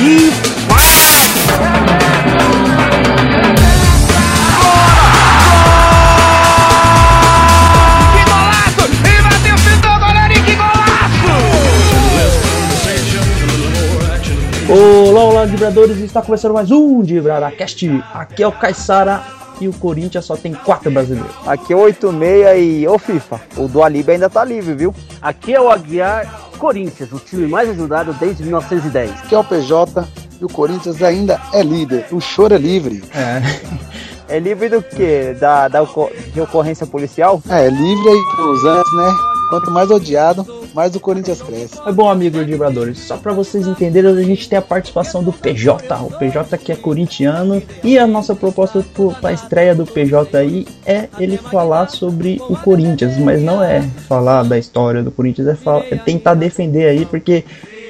E vai! Olá, olá, vibradores! Está começando mais um Dibraracast. Aqui é o Caissara e o Corinthians só tem quatro brasileiros. Aqui é 86 e ô FIFA, o do Alibe ainda tá livre, viu? Aqui é o Aguiar Corinthians, o time mais ajudado desde 1910. que é o PJ e o Corinthians ainda é líder. O choro é livre. É livre do quê? Da, da de ocorrência policial? É, é livre aí pros antes, né? Quanto mais odiado, mais o Corinthians cresce. É bom, amigo vibradores, só para vocês entenderem, a gente tem a participação do PJ. O PJ que é corintiano e a nossa proposta para a estreia do PJ aí é ele falar sobre o Corinthians, mas não é falar da história do Corinthians, é, falar- é tentar defender aí, porque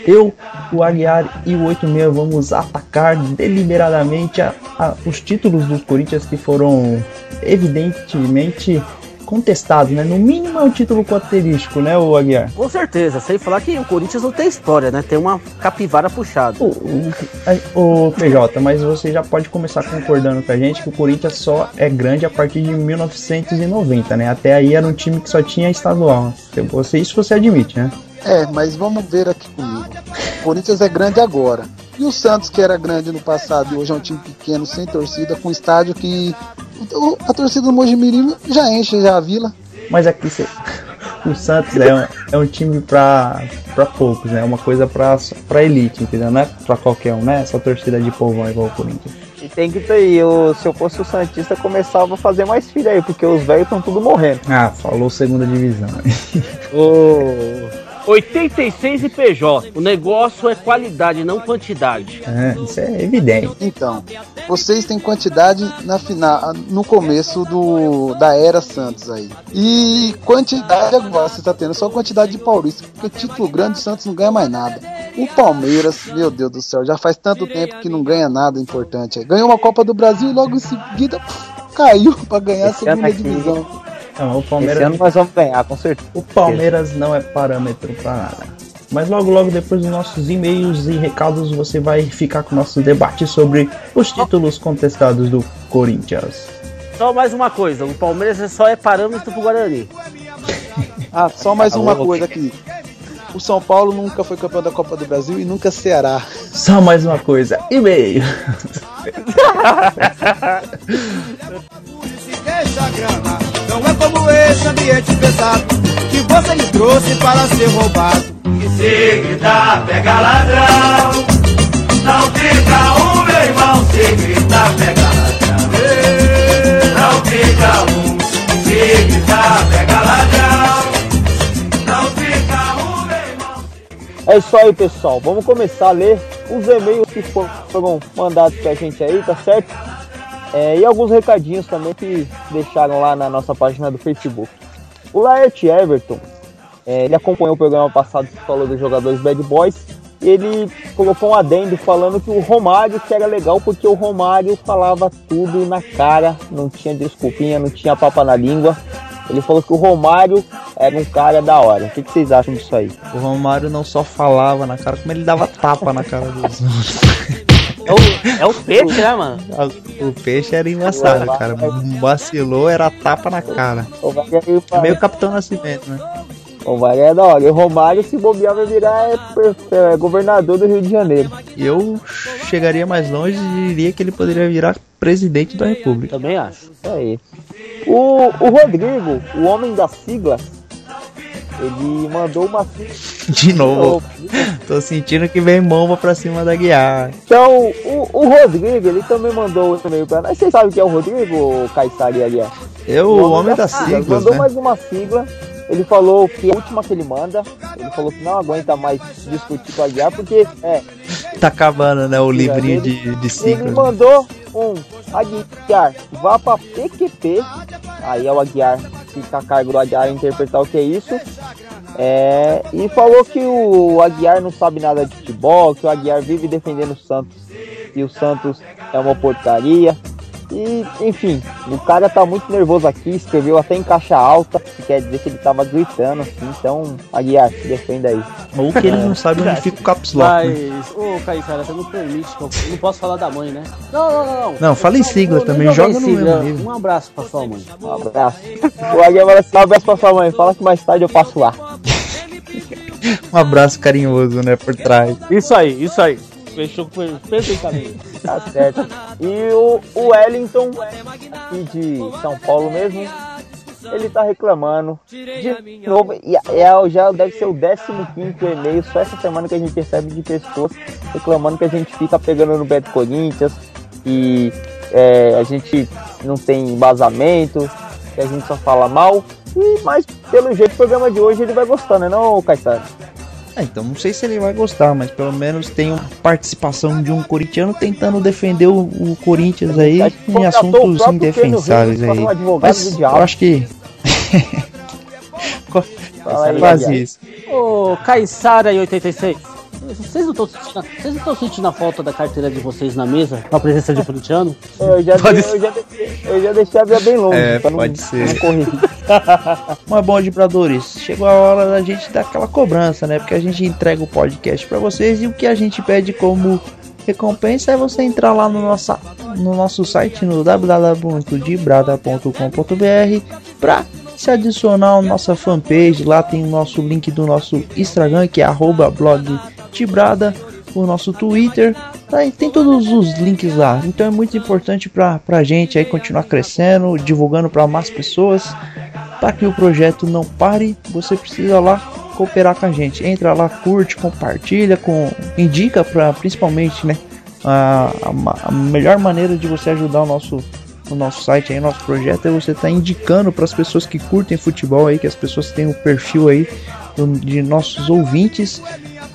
eu, o Aguiar e o 86 vamos atacar deliberadamente a- a- os títulos dos Corinthians que foram evidentemente contestados, né? No mínimo é um título característico, né, o Aguiar? Com certeza, sem falar que o Corinthians não tem história, né? Tem uma capivara puxada. O, o, o PJ, mas você já pode começar concordando com a gente que o Corinthians só é grande a partir de 1990, né? Até aí era um time que só tinha estadual. Você, isso você admite, né? É, mas vamos ver aqui comigo. O Corinthians é grande agora. E o Santos, que era grande no passado e hoje é um time pequeno, sem torcida, com estádio que a torcida do Mojimirim já enche já a vila. Mas aqui você, o Santos é um, é um time pra, pra poucos, né? É uma coisa pra, pra elite, entendeu? Não é pra qualquer um, né? Essa torcida de povão igual o Corinthians. E tem que ter aí, eu, se eu fosse o Santista, começava a fazer mais filho aí, porque os velhos estão tudo morrendo. Ah, falou segunda divisão. 86 e PJ. O negócio é qualidade, não quantidade. É, isso é evidente. Então, vocês têm quantidade na final, no começo do, da era Santos aí. E quantidade agora você está tendo só quantidade de paulista, porque título grande o Santos não ganha mais nada. O Palmeiras, meu Deus do céu, já faz tanto tempo que não ganha nada importante. Ganhou uma Copa do Brasil e logo em seguida caiu para ganhar a segunda aqui- divisão. Não, o Esse Palmeiras, ano nós vamos ganhar, com certeza. o Palmeiras não é parâmetro pra nada. Mas logo, logo depois dos nossos e-mails e recados, você vai ficar com o nosso debate sobre os títulos contestados do Corinthians. Só mais uma coisa, o Palmeiras só é parâmetro pro Guarani. Ah, só mais uma coisa aqui. O São Paulo nunca foi campeão da Copa do Brasil e nunca Ceará. Só mais uma coisa, e-mail. Deixa grama, não é como esse ambiente pesado que você me trouxe para ser roubado. E se gritar, pega ladrão. Não fica um, meu irmão. Se gritar, pega ladrão. Não fica um. Se gritar, pega ladrão. Não fica um, meu irmão. É isso aí, pessoal. Vamos começar a ler os e-mails que for- foram mandados pra gente aí, tá certo? É, e alguns recadinhos também que deixaram lá na nossa página do Facebook. O Laert Everton, é, ele acompanhou o programa passado que falou dos jogadores Bad Boys. E ele colocou um adendo falando que o Romário que era legal porque o Romário falava tudo na cara, não tinha desculpinha, não tinha papa na língua. Ele falou que o Romário era um cara da hora. O que, que vocês acham disso aí? O Romário não só falava na cara, como ele dava tapa na cara dos outros. É o, é o peixe, né, mano? O peixe era embaçado, cara. Vacilou, era tapa na cara. É meio Capitão Nascimento, né? o Romário é da hora. E o Romário, se bobear, vai virar é, é, governador do Rio de Janeiro. Eu chegaria mais longe e diria que ele poderia virar presidente da república. Também acho. Isso aí. O, o Rodrigo, o homem das siglas, ele mandou uma sigla. De novo, tô sentindo que vem bomba pra cima da Guiar. Então, o, o Rodrigo, ele também mandou um e-mail pra nós. Vocês sabem quem é o Rodrigo, Caissari ali? ó? Eu, o homem das siglas, Mandou né? mais uma sigla. Ele falou que é a última que ele manda. Ele falou que não aguenta mais discutir com a Guiar, porque é, Tá acabando, né? O livrinho de, de Ele siglas. mandou um Aguiar, vá pra PQP. Aí é o Aguiar, fica a cargo do Aguiar interpretar o que é isso. É, e falou que o Aguiar não sabe nada de futebol, que o Aguiar vive defendendo o Santos e o Santos é uma porcaria. E, enfim, o cara tá muito nervoso aqui, escreveu até em caixa alta, que quer dizer que ele tava gritando, assim, então, Aguiar, se defenda aí. Ou que ele não sabe onde fica o caps lock. né? Mas, ô Caissara, você não permite, eu não posso falar da mãe, né? Não, não, não. Não, Não, fala em sigla Eu também, não joga no em sigla. Um abraço pra sua mãe. Um abraço. O Aguiar fala assim, um abraço pra sua mãe, fala que mais tarde eu passo lá. Um abraço carinhoso, né, por trás. Isso aí, isso aí. Fechou perfeitamente. Tá certo. E o, o Wellington, aqui de São Paulo mesmo, ele tá reclamando de novo. E é, já deve ser o 15 e-mail só essa semana que a gente recebe de pessoas reclamando que a gente fica pegando no Beto Corinthians e é, a gente não tem embasamento, que a gente só fala mal. E, mas pelo jeito o programa de hoje ele vai gostar, né, não, Caetano? É, então não sei se ele vai gostar, mas pelo menos tem uma participação de um corintiano tentando defender o, o Corinthians aí em assuntos indefensáveis aí. Mas eu acho que Fala aí, quase isso. Ô, Caissara e 86. Vocês não estão sentindo, vocês não sentindo a falta da carteira de vocês na mesa? Com a presença de corintiano? Eu já, Pode eu, já deixei, eu já deixei a via bem longe, É, pra não, pode ser. não correr. Mas bom, vibradores, chegou a hora da gente dar aquela cobrança, né? Porque a gente entrega o podcast pra vocês e o que a gente pede como recompensa é você entrar lá no, nossa, no nosso site no www.dibrada.com.br pra se adicionar à nossa fanpage. Lá tem o nosso link do nosso Instagram, que é arroba blog Tibrada, o nosso Twitter. Tá, tem todos os links lá. Então é muito importante pra, pra gente aí continuar crescendo, divulgando pra mais pessoas para que o projeto não pare, você precisa lá cooperar com a gente. Entra lá, curte, compartilha, com indica para principalmente, né, a, a a melhor maneira de você ajudar o nosso o nosso site aí, nosso projeto é você estar indicando para as pessoas que curtem futebol aí, que as pessoas têm o perfil aí do- de nossos ouvintes,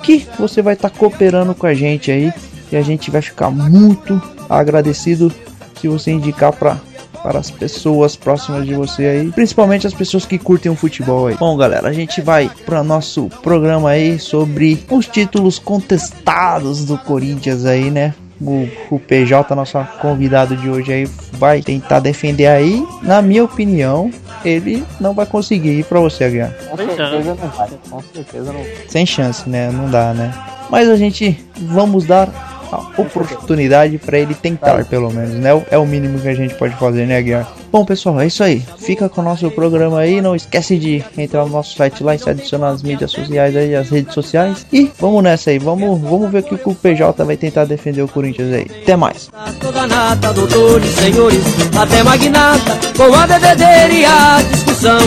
que você vai estar cooperando com a gente aí e a gente vai ficar muito agradecido se você indicar para para as pessoas próximas de você aí, principalmente as pessoas que curtem o futebol aí. Bom, galera, a gente vai para nosso programa aí sobre os títulos contestados do Corinthians aí, né? O, o PJ, nosso convidado de hoje aí, vai tentar defender aí. Na minha opinião, ele não vai conseguir ir para você, Aguiar. Com certeza não vai. Com certeza não. Sem chance, né? Não dá, né? Mas a gente vamos dar oportunidade para ele tentar, pelo menos, né? É o mínimo que a gente pode fazer, né, Guiar? Bom, pessoal, é isso aí. Fica com o nosso programa aí. Não esquece de entrar no nosso site lá e se adicionar nas mídias sociais aí, as redes sociais. E vamos nessa aí. Vamos, vamos ver o que o PJ vai tentar defender o Corinthians aí. Até mais. Toda nata, doutores, senhores, até magnata, com a bebedeira e a discussão.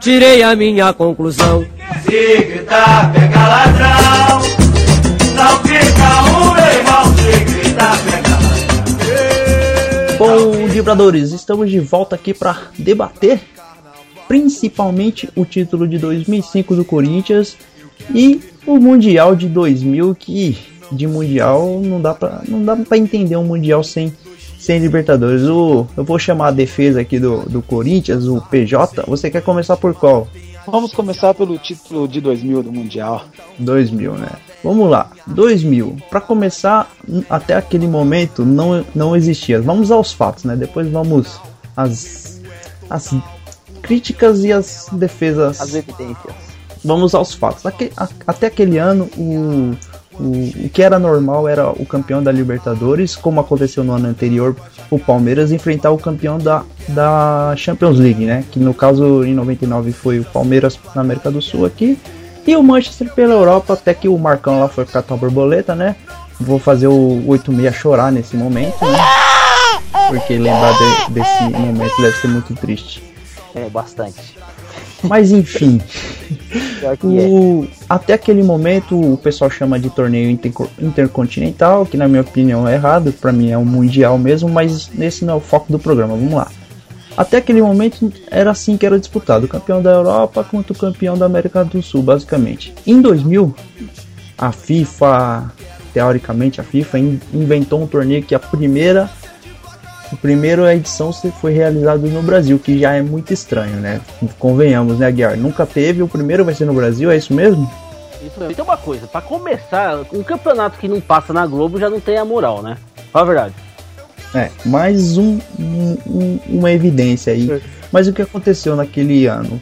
Tirei a minha conclusão. Se gritar, pega ladrão. Bom, vibradores, estamos de volta aqui para debater principalmente o título de 2005 do Corinthians e o Mundial de 2000 que de Mundial não dá para não dá para entender um Mundial sem sem Libertadores. O, eu vou chamar a defesa aqui do, do Corinthians, o PJ. Você quer começar por qual? Vamos começar pelo título de 2000 do Mundial. 2000, né? Vamos lá, 2000. Para começar, até aquele momento não, não existia. Vamos aos fatos, né? Depois vamos às, às críticas e as defesas. As evidências. Vamos aos fatos. Aque- a- até aquele ano, o, o, o que era normal era o campeão da Libertadores, como aconteceu no ano anterior, o Palmeiras enfrentar o campeão da, da Champions League, né? Que no caso em 99 foi o Palmeiras na América do Sul aqui. E o Manchester pela Europa, até que o Marcão lá foi catar uma borboleta, né? Vou fazer o 86 chorar nesse momento, né? Porque lembrar de- desse momento deve ser muito triste. É, bastante. Mas enfim, que é. o, até aquele momento o pessoal chama de torneio interco- intercontinental, que na minha opinião é errado, pra mim é um mundial mesmo, mas esse não é o foco do programa, vamos lá. Até aquele momento era assim que era disputado, o campeão da Europa contra o campeão da América do Sul, basicamente. Em 2000, a FIFA, teoricamente a FIFA in- inventou um torneio que a primeira a primeira edição foi realizada no Brasil, que já é muito estranho, né? Convenhamos, né, Guiar? Nunca teve, o primeiro vai ser no Brasil, é isso mesmo? Isso mesmo. Tem uma coisa, pra começar, um campeonato que não passa na Globo já não tem a moral, né? Fala a verdade. É, mais um, um- um- uma evidência aí. Mas o que aconteceu naquele ano?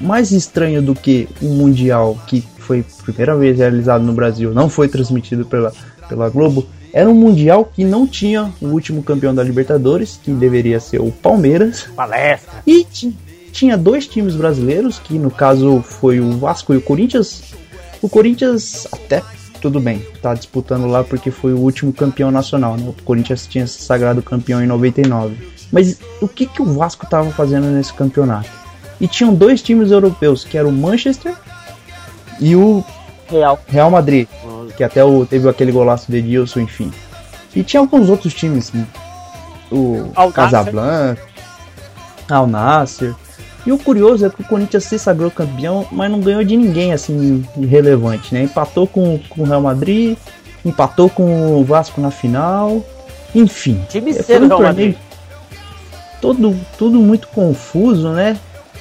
Mais estranho do que um Mundial que foi a primeira vez realizado no Brasil, não foi transmitido pela, pela Globo, era um Mundial que não tinha o último campeão da Libertadores, que deveria ser o Palmeiras, Palestra. e ti- tinha dois times brasileiros, que no caso foi o Vasco e o Corinthians. O Corinthians até tudo bem, tá disputando lá porque foi o último campeão nacional, né? O Corinthians tinha se sagrado campeão em 99. Mas o que que o Vasco tava fazendo nesse campeonato? E tinham dois times europeus, que era o Manchester e o Real. Real Madrid, que até o, teve aquele golaço de Edilson, enfim. E tinha alguns outros times, o Al. Casablanca, Al Nasser. E o curioso é que o Corinthians se sagrou campeão, mas não ganhou de ninguém assim relevante, né? Empatou com, com o Real Madrid, empatou com o Vasco na final, enfim. Time É, cedo, Real torneio todo, tudo muito confuso, né?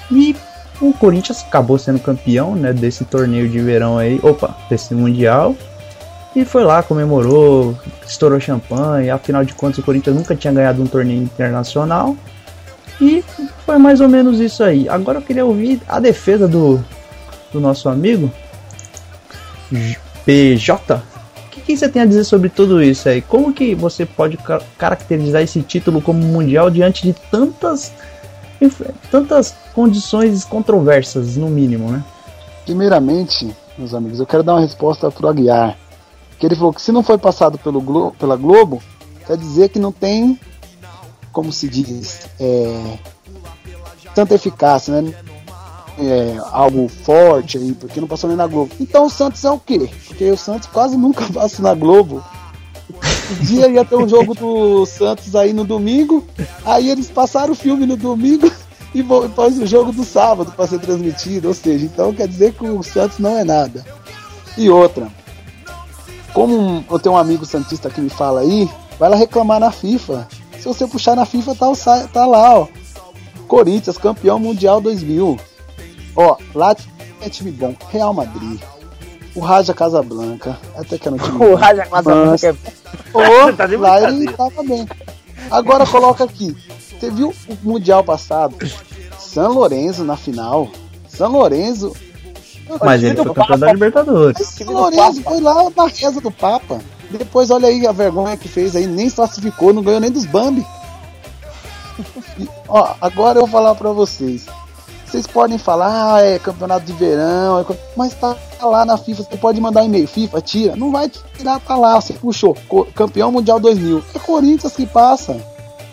E o Corinthians acabou sendo campeão, né, desse torneio de verão aí, opa, desse mundial. E foi lá, comemorou, estourou champanhe, afinal de contas o Corinthians nunca tinha ganhado um torneio internacional. E foi mais ou menos isso aí. Agora eu queria ouvir a defesa do, do nosso amigo PJ. O que, que você tem a dizer sobre tudo isso aí? Como que você pode ca- caracterizar esse título como mundial diante de tantas tantas condições controversas, no mínimo, né? Primeiramente, meus amigos, eu quero dar uma resposta pro Aguiar. Que ele falou que se não foi passado pelo Glo pela Globo, quer dizer que não tem, como se diz, é, tanta eficácia, né? É, algo forte aí, porque não passou nem na Globo. Então o Santos é o quê? Porque o Santos quase nunca passa na Globo. Um dia ia ter um jogo do Santos aí no domingo, aí eles passaram o filme no domingo e depois o jogo do sábado para ser transmitido. Ou seja, então quer dizer que o Santos não é nada. E outra, como eu tenho um amigo santista que me fala aí, vai lá reclamar na FIFA. Se você puxar na FIFA, tá, o tá lá, ó. Corinthians, campeão mundial 2000. Ó, lá é time bom. Real Madrid. O Raja Casablanca. Até que era um time. O Raja Casablanca é Ô, Tá lá ele tava bem. Agora coloca aqui. Você viu o Mundial passado? San Lorenzo na final. San Lorenzo. Mas ele foi campeão da Libertadores. San Lorenzo foi lá na reza do Papa. Depois olha aí a vergonha que fez aí, nem classificou, não ganhou nem dos Bambi. E, ó, agora eu vou falar pra vocês. Vocês podem falar, ah, é campeonato de verão, é mas tá lá na FIFA, você pode mandar e-mail, FIFA, tira, não vai tirar, tá lá, você puxou, campeão mundial 2000, é Corinthians que passa,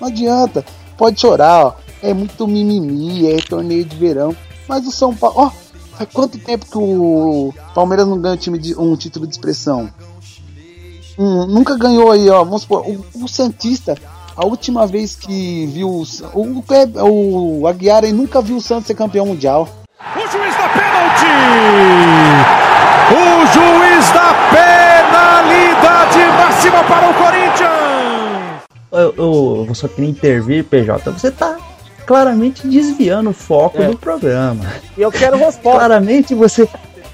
não adianta, pode chorar, ó, é muito mimimi, é torneio de verão, mas o São Paulo, ó, faz quanto tempo que o Palmeiras não ganha um, time de, um título de expressão? Hum, nunca ganhou aí, ó, vamos supor, o, o Santista, a última vez que viu o, o, o Aguiar aí nunca viu o Santos ser campeão mundial. O juiz da pênalti! O juiz da penalidade máxima para o Corinthians! Eu, eu, eu só queria intervir, PJ. Você tá claramente desviando o foco É. do programa. E eu quero resposta. Claramente você,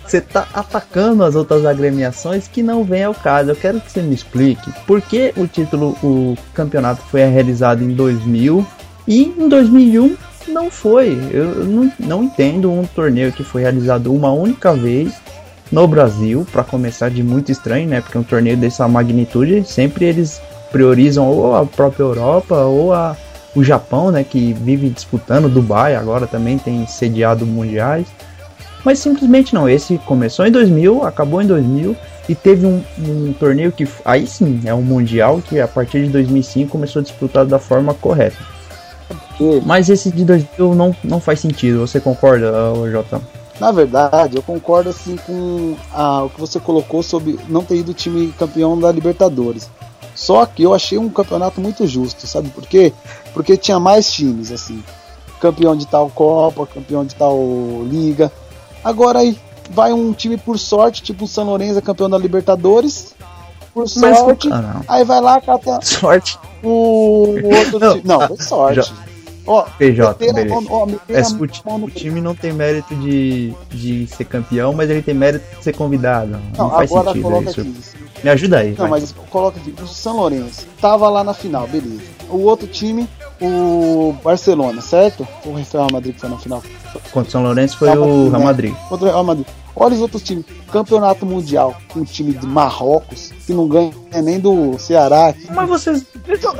você tá atacando as outras agremiações que não vem ao caso. Eu quero que você me explique por que o título, o campeonato foi realizado em 2000 e em 2001 não foi. Eu não, não entendo um torneio que foi realizado uma única vez no Brasil, para começar de muito estranho, né? Porque um torneio dessa magnitude sempre eles priorizam ou a própria Europa ou a, o Japão, né? Que vive disputando, Dubai agora também tem sediado mundiais. Mas simplesmente não, esse começou em 2000, acabou em 2000 e teve um, um torneio que aí sim é um mundial que a partir de 2005 começou a disputar da forma correta. Mas esse de 2000 não, não faz sentido, você concorda, Jota? Na verdade, eu concordo assim com a- o que você colocou sobre não ter ido time campeão da Libertadores. Só que eu achei um campeonato muito justo, sabe por quê? Porque tinha mais times, assim. Campeão de tal Copa, campeão de tal Liga. Agora aí vai um time por sorte, tipo o São Lourenço é campeão da Libertadores. Por Mas- sorte. Ah, não. Aí vai lá, cata Sorte. o outro Não. time. Não, foi sorte. Ó, PJ, meteram a beleza. mão- ó, meteram É, o, o time não tem mérito de, de ser campeão, mas ele tem mérito de ser convidado. Não, Não, faz agora sentido coloca isso. aqui. Me ajuda aí. Não, vai. mas coloca aqui, o São Lourenço tava lá na final, beleza. o outro time, o Barcelona, certo? O Real Madrid que foi na final? Contra o São Lourenço foi Real o Madrid, Real né? Madrid. Contra o Real Madrid. Olha os outros times. Campeonato Mundial, um time de Marrocos, que não ganha nem do Ceará. Mas vocês,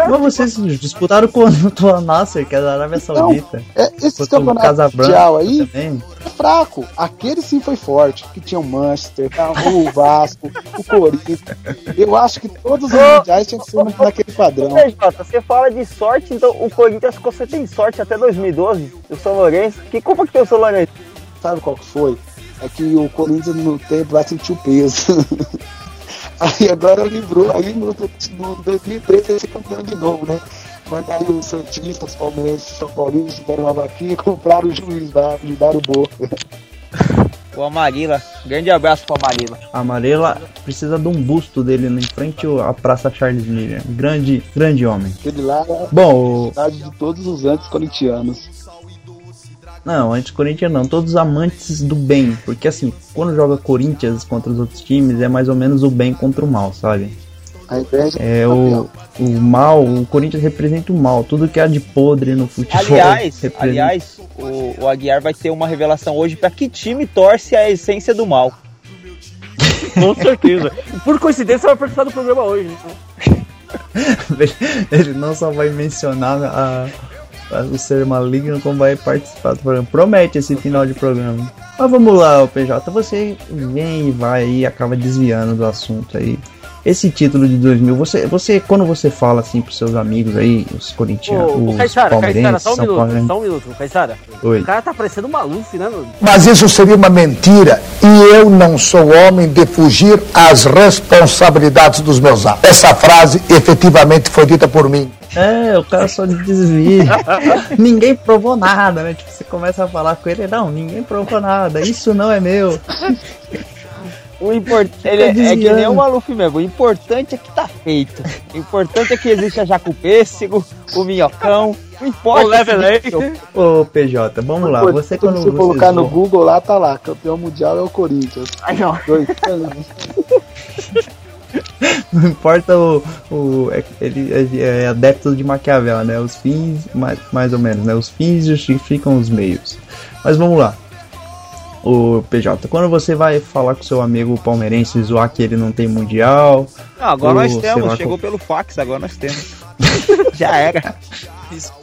mas vocês disputaram contra o Nasser, que é da Arábia Saudita. É, esse Contra o campeonato Casablanca mundial aí também. é fraco. Aquele sim foi forte, que tinha o Manchester, o Vasco, o Corinthians. Eu acho que todos os mundiais tinham que ser naquele padrão. PJ, você fala de sorte, então o Corinthians ficou você tem sorte até 2012, o São Lourenço. Que culpa que tem o São Lourenço? Sabe qual que foi? É que o Corinthians no tempo lá sentiu peso. aí agora livrou, aí no, no 2013 vai ser campeão de novo, né? Mas aí os Santistas, os Palmeirenses, os São Paulinos deram uma vaquinha e compraram o juiz lá, ajudaram o Boca. O Amarila. Grande abraço pro Amarila. A Amarela precisa de um busto dele em frente à Praça Charles Miller. Grande, grande homem. Aquele lá é a Bom, o- cidade de todos os antes-corintianos. Não, antes Corinthians não, todos os amantes do bem. Porque assim, quando joga Corinthians contra os outros times, é mais ou menos o bem contra o mal, sabe? A inveja É o, o mal, o Corinthians representa o mal. Tudo que há de podre no futebol. Aliás, representa- aliás, o, o Aguiar vai ter uma revelação hoje pra que time torce a essência do mal. Com certeza. Por coincidência, vai participar do programa hoje. né? Ele não só vai mencionar a- o ser maligno, como vai participar do programa. Promete esse final de programa. Mas vamos lá, PJ. Você vem e vai e acaba desviando do assunto aí. Esse título de 2000, você, você quando você fala assim pros seus amigos aí, os corintianos, Ô, ô os Caissara, palmeirenses, só um São minuto, Paulo, só um minuto, Caissara. Oi. O cara tá parecendo um Maluf, né, mano? Mas isso seria uma mentira e eu não sou homem de fugir às responsabilidades dos meus atos. Essa frase efetivamente foi dita por mim. É, o cara só desvia. ninguém provou nada, né? Tipo, você começa a falar com ele, não, ninguém provou nada, isso não é meu. O importante ele é, é que nem o Maluf mesmo. O importante é que tá feito. O importante é que existe a Jacupêssego, o Minhocão. Não importa. O Level. Ô PJ, vamos lá, você quando Se você colocar no Google lá, tá lá. Campeão mundial é o Corinthians. Ai, ó. Dois. Não importa o. o é, ele é, é adepto de Maquiavel, né? Os fins, mais, mais ou menos, né? Os fins justificam os meios. Mas vamos lá. O PJ, quando você vai falar com seu amigo palmeirense e zoar que ele não tem mundial. Não, agora ou, nós temos. lá, Chegou pelo fax, agora nós temos. Já era.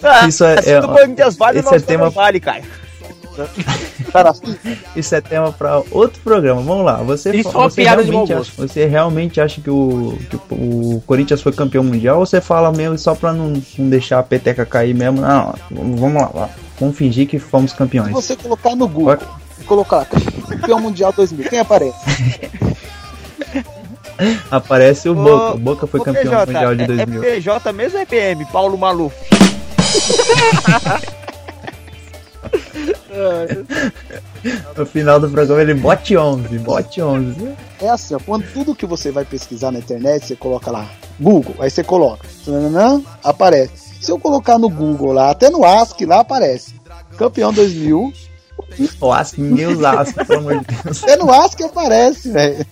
Ah, Isso é- se é- Corinthians vale, esse é tema- também vale, cara. Isso é tema para outro programa. Vamos lá. Você, Isso é você realmente acha, você realmente acha que o, que o, o Corinthians foi campeão mundial ou você fala mesmo só pra não, não deixar a peteca cair mesmo? Não, vamos lá, lá. Vamos fingir que fomos se campeões. você colocar no Google colocar lá, campeão mundial 2000, quem aparece? Aparece o Boca. O Boca foi Ô, campeão PJ, mundial de é- 2000. É PJ mesmo é PM? Paulo Maluf. No final do programa ele bote 11, bote 11. É assim, ó, quando tudo que você vai pesquisar na internet, você coloca lá, Google, aí você coloca, tananã, aparece. Se eu colocar no Google lá, até no ASCII lá aparece. Campeão 2000, O Asco, ninguém usa Asco, pelo amor de Deus. até no ASCII aparece, velho.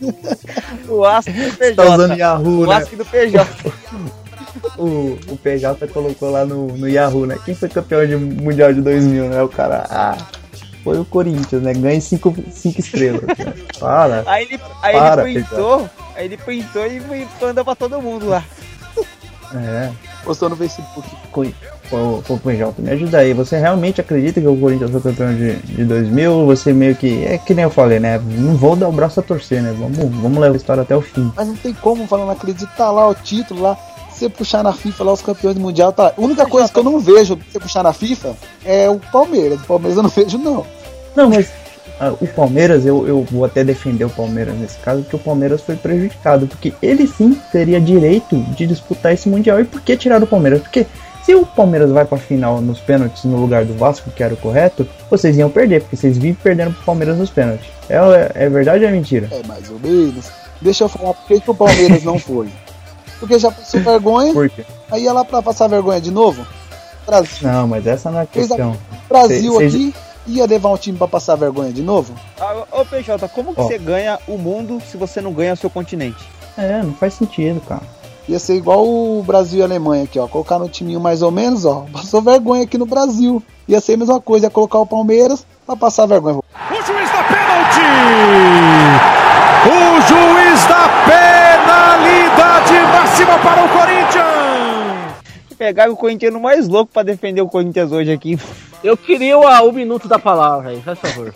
O Asco do PJ. Tá usando Yahoo, o né? Asco do PJ. O, o PJ colocou lá no, no Yahoo, né? Quem foi campeão de mundial de 2000, né? O cara, ah, foi o Corinthians, né? Ganha 5 estrelas. Né? Para. Aí ele, aí Para, ele printou, aí ele printou e foi- mandou pra todo mundo lá. É. Postou no Facebook. Co- Ô, ô, PJ, me ajuda aí. Você realmente acredita que o Corinthians foi campeão de, de 2000? Você meio que. É que nem eu falei, né? Não vou dar o braço a torcer, né? Vamos, vamos levar a história até o fim. Mas não tem como falando acreditar lá o título lá. Você puxar na FIFA lá os campeões do mundial, tá. A única coisa que eu não vejo você puxar na FIFA é o Palmeiras. O Palmeiras eu não vejo, não. Não, mas ah, o Palmeiras, eu, eu vou até defender o Palmeiras nesse caso, porque o Palmeiras foi prejudicado. Porque ele sim teria direito de disputar esse Mundial. E por que tirar o Palmeiras? Porque se o Palmeiras vai pra final nos pênaltis no lugar do Vasco, que era o correto, vocês iam perder, porque vocês vivem perdendo pro Palmeiras nos pênaltis. É, é, verdade ou é mentira? É mais ou menos. Deixa eu falar por que, que o Palmeiras não foi. Porque já passou vergonha, Por quê? aí ia lá pra passar vergonha de novo. Brasil, Não, mas essa não é a a- questão. Brasil Cê- cê- aqui ia levar um time pra passar vergonha de novo? Ah, Ô PJ, como que você ganha o mundo se você não ganha o seu continente? É, não faz sentido, cara. Ia ser igual o Brasil e a Alemanha aqui, ó. Colocar no timinho mais ou menos, ó. Passou vergonha aqui no Brasil. Ia ser a mesma coisa, ia colocar o Palmeiras pra passar vergonha. O juiz da pênalti! O juiz da penalidade máxima para o Corinthians! Pegaram o corintiano mais louco pra defender o Corinthians hoje aqui. Eu queria o, o minuto da palavra aí, faz favor.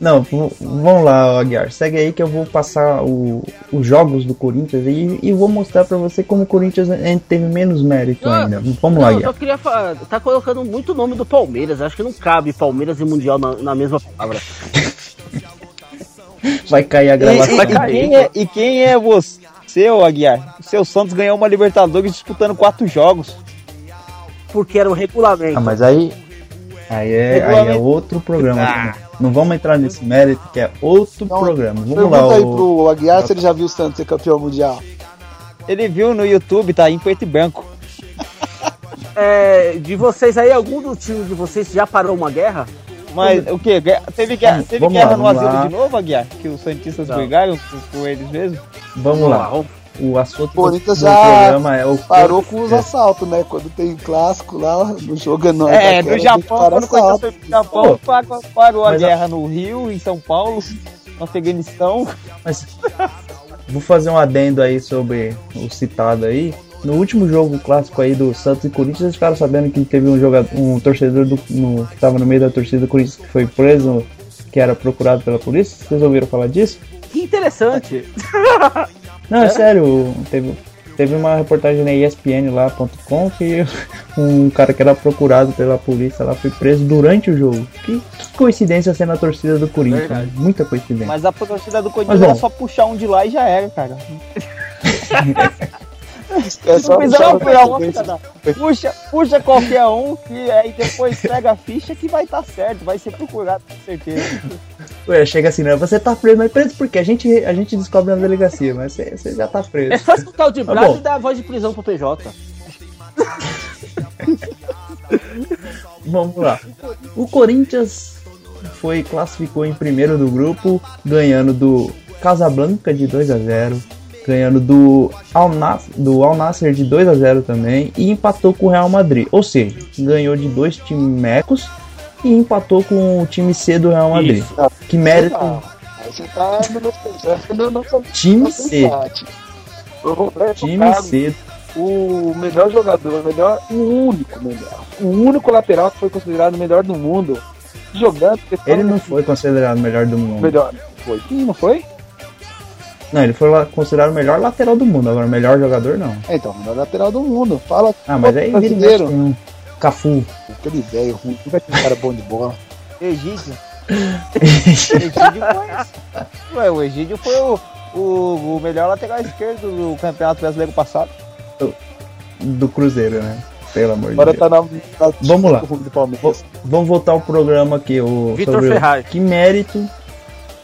Não, vamos lá, Aguiar. Segue aí que eu vou passar o- os jogos do Corinthians e, e vou mostrar pra você como o Corinthians eh, teve menos mérito ainda. Vamos lá, Não, eu só Aguiar. queria falar, tá colocando muito nome do Palmeiras, acho que não cabe Palmeiras e Mundial na, na mesma palavra. Vai cair a E, gravação. e- e quem é, e quem é você, ô Aguiar? O seu Santos ganhou uma Libertadores disputando quatro jogos. Porque era o regulamento. Ah, mas aí. Aí é, aí é outro programa. Ah. Não vamos entrar nesse mérito que é outro programa. Vamos Pergunta lá, aí o... pro Aguiar se ele já viu o Santos ser campeão mundial. Ele viu no YouTube, tá em preto e branco. É, de vocês aí, algum do time de vocês já parou uma guerra? Mas o que? Teve guerra, teve Vamos guerra lá, no vamos asilo lá. de novo, Aguiar? Que os Santistas Não. brigaram por eles mesmos? Vamos lá. O assunto Corinthians do já programa é o parou com os É. assaltos, né? Quando tem clássico lá, no jogo é nóis. É, daquela, do Japão, quando o Corinthians foi pro Japão, Pô, pa- parou a mas a- guerra no Rio, em São Paulo, no Afeganistão. Mas vou fazer um adendo aí sobre o citado aí. No último jogo clássico aí do Santos e Corinthians, vocês ficaram sabendo que teve um jogador, um torcedor do, no, que tava no meio da torcida do Corinthians que foi preso, que era procurado pela polícia? Vocês ouviram falar disso? Que interessante. Não, é, sério, teve, teve uma reportagem na ESPN lá.com que um cara que era procurado pela polícia lá foi preso durante o jogo. Que, que coincidência ser na torcida do Corinthians, Verdade. muita coincidência. Mas a torcida do Corinthians Mas, era só puxar um de lá e já era, cara. É só Não precisa puxa, puxa qualquer um que aí depois pega a ficha que vai estar certo, vai ser procurado com certeza. Ué, chega assim, né? Você tá preso, mas preso por quê? A gente, a gente descobre na delegacia, mas você, você já tá É preso. só escutar o de Tá Brás bom. e dar a voz de prisão pro PJ. Vamos lá. O Corinthians foi classificou em primeiro do grupo, ganhando do Casablanca de 2 a 0 ganhando do Al Nassr, do Al Nassr de 2 a 0 também e empatou com o Real Madrid. Ou seja, ganhou de dois times mecos e empatou com o time C do Real Madrid. Isso. Que mérito. Ah, aí você tá no nosso Time C. Time C. o melhor jogador, o melhor, o único melhor, o único lateral que foi considerado o melhor do mundo, jogando. Ele não foi considerado o melhor do mundo. melhor. Foi. Ih, não foi? Não, ele foi considerado o melhor lateral do mundo, agora o melhor jogador não. É, então, o melhor lateral do mundo. Fala. Ah, mas aí mexe brasileiro. um Cafu. Aquele velho ruim, não vai ter um cara bom de bola. Egídio. Egídio foi. Ué, o Egídio foi o, o, o melhor lateral esquerdo do Campeonato Brasileiro passado. do Cruzeiro, né? Pelo amor de Agora Deus. tá na, na Vamos lá. do do. Vamos voltar ao programa aqui. O, Vitor Ferraz. Que mérito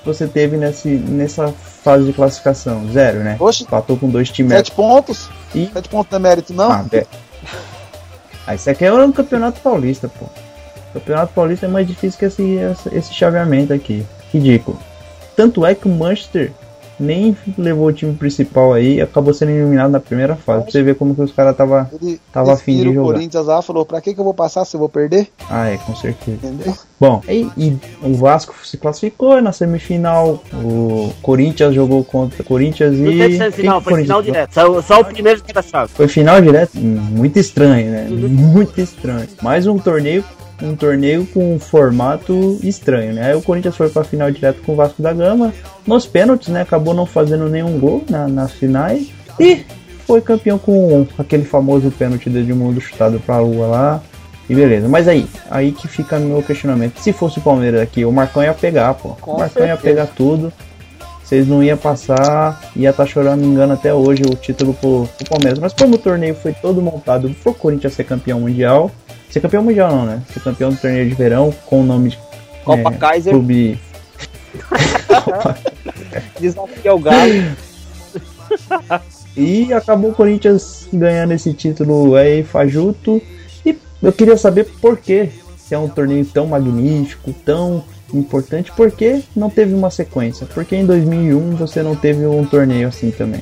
você teve nesse, nessa fase de classificação? Zero, né? Oxe, Empatou com dois times. sete pontos. E- Sete pontos não é mérito, não? Ah, é. Ah, isso aqui é um campeonato paulista, pô. Campeonato paulista é mais difícil que esse, esse, chaveamento aqui. Ridículo. Tanto é que o Manchester nem levou o time principal aí acabou sendo eliminado na primeira fase. Pra você ver como que os caras tava, Ele tava afim de inspira o jogar. Corinthians lá, falou, pra que que eu vou passar se eu vou perder? Ah, é, com certeza. Entendeu? Bom, e, e o Vasco se classificou na semifinal. O Corinthians jogou contra o Corinthians Não e. teve semifinal, que foi final direto. Só, só o primeiro de cada chave. Foi final direto? Hum, Muito estranho, né? Muito estranho. Mais um torneio, um torneio com um formato estranho, né? Aí o Corinthians foi pra final direto com o Vasco da Gama. Nos pênaltis, né? Acabou não fazendo nenhum gol na, nas finais. E foi campeão com aquele famoso pênalti do Edmundo chutado pra lua lá. E beleza. Mas aí, aí que fica meu questionamento. Se fosse o Palmeiras aqui, o Marcão ia pegar, pô. Com o Marcão ia certeza. pegar tudo. Vocês não iam passar, ia estar chorando, me engano, até hoje o título pro, pro Palmeiras. Mas como o torneio foi todo montado pro Corinthians ser campeão mundial, ser campeão mundial não, né? Ser campeão do torneio de verão com o nome de Copa é, Kaiser, Clube. desafio ao Galo. E acabou o Corinthians ganhando esse título aí, fajuto. E eu queria saber por que, se é um torneio tão magnífico, tão importante, por que não teve uma sequência? Por que em 2001 você não teve um torneio assim também?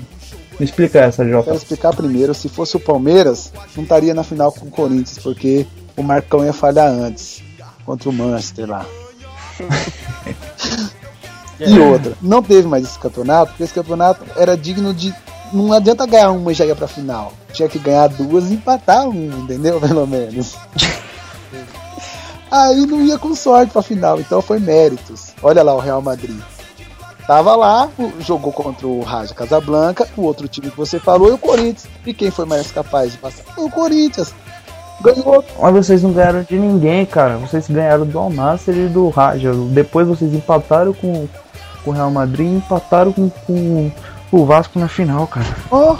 Me explica essa, Quero Jota. explicar primeiro, se fosse o Palmeiras, não estaria na final com o Corinthians, porque o Marcão ia falhar antes contra o Manchester lá. e outra, não teve mais esse campeonato, porque esse campeonato era digno de. Não adianta ganhar uma e já ia pra final. Tinha que ganhar duas e empatar um, entendeu? Pelo menos. Aí não ia com sorte pra final, então foi méritos. Olha lá o Real Madrid. Tava lá, jogou contra o Raja Casablanca, o outro time que você falou, e o Corinthians. E quem foi mais capaz de passar? Foi o Corinthians. Ganhou. Mas vocês não ganharam de ninguém, cara. Vocês ganharam do Al-Nassr e do Raja. Depois vocês empataram com, com o Real Madrid e empataram com, com o Vasco na final, cara. Ó,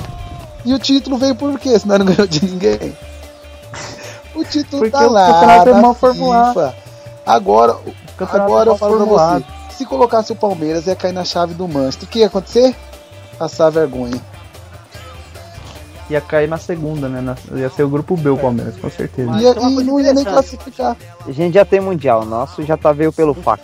e o título veio por quê? Senão não ganhou de ninguém. O título Porque tá o lá campeonato é mal formulado. Agora, agora é eu falo pra formulado. você. Se colocasse o Palmeiras, ia cair na chave do Manchester. O que ia acontecer? Passar vergonha. Ia cair na segunda, né? Na- ia ser o grupo B, o Palmeiras, com certeza. Ia, e não ia nem classificar. A gente já tem mundial, nosso já tá veio pelo fax.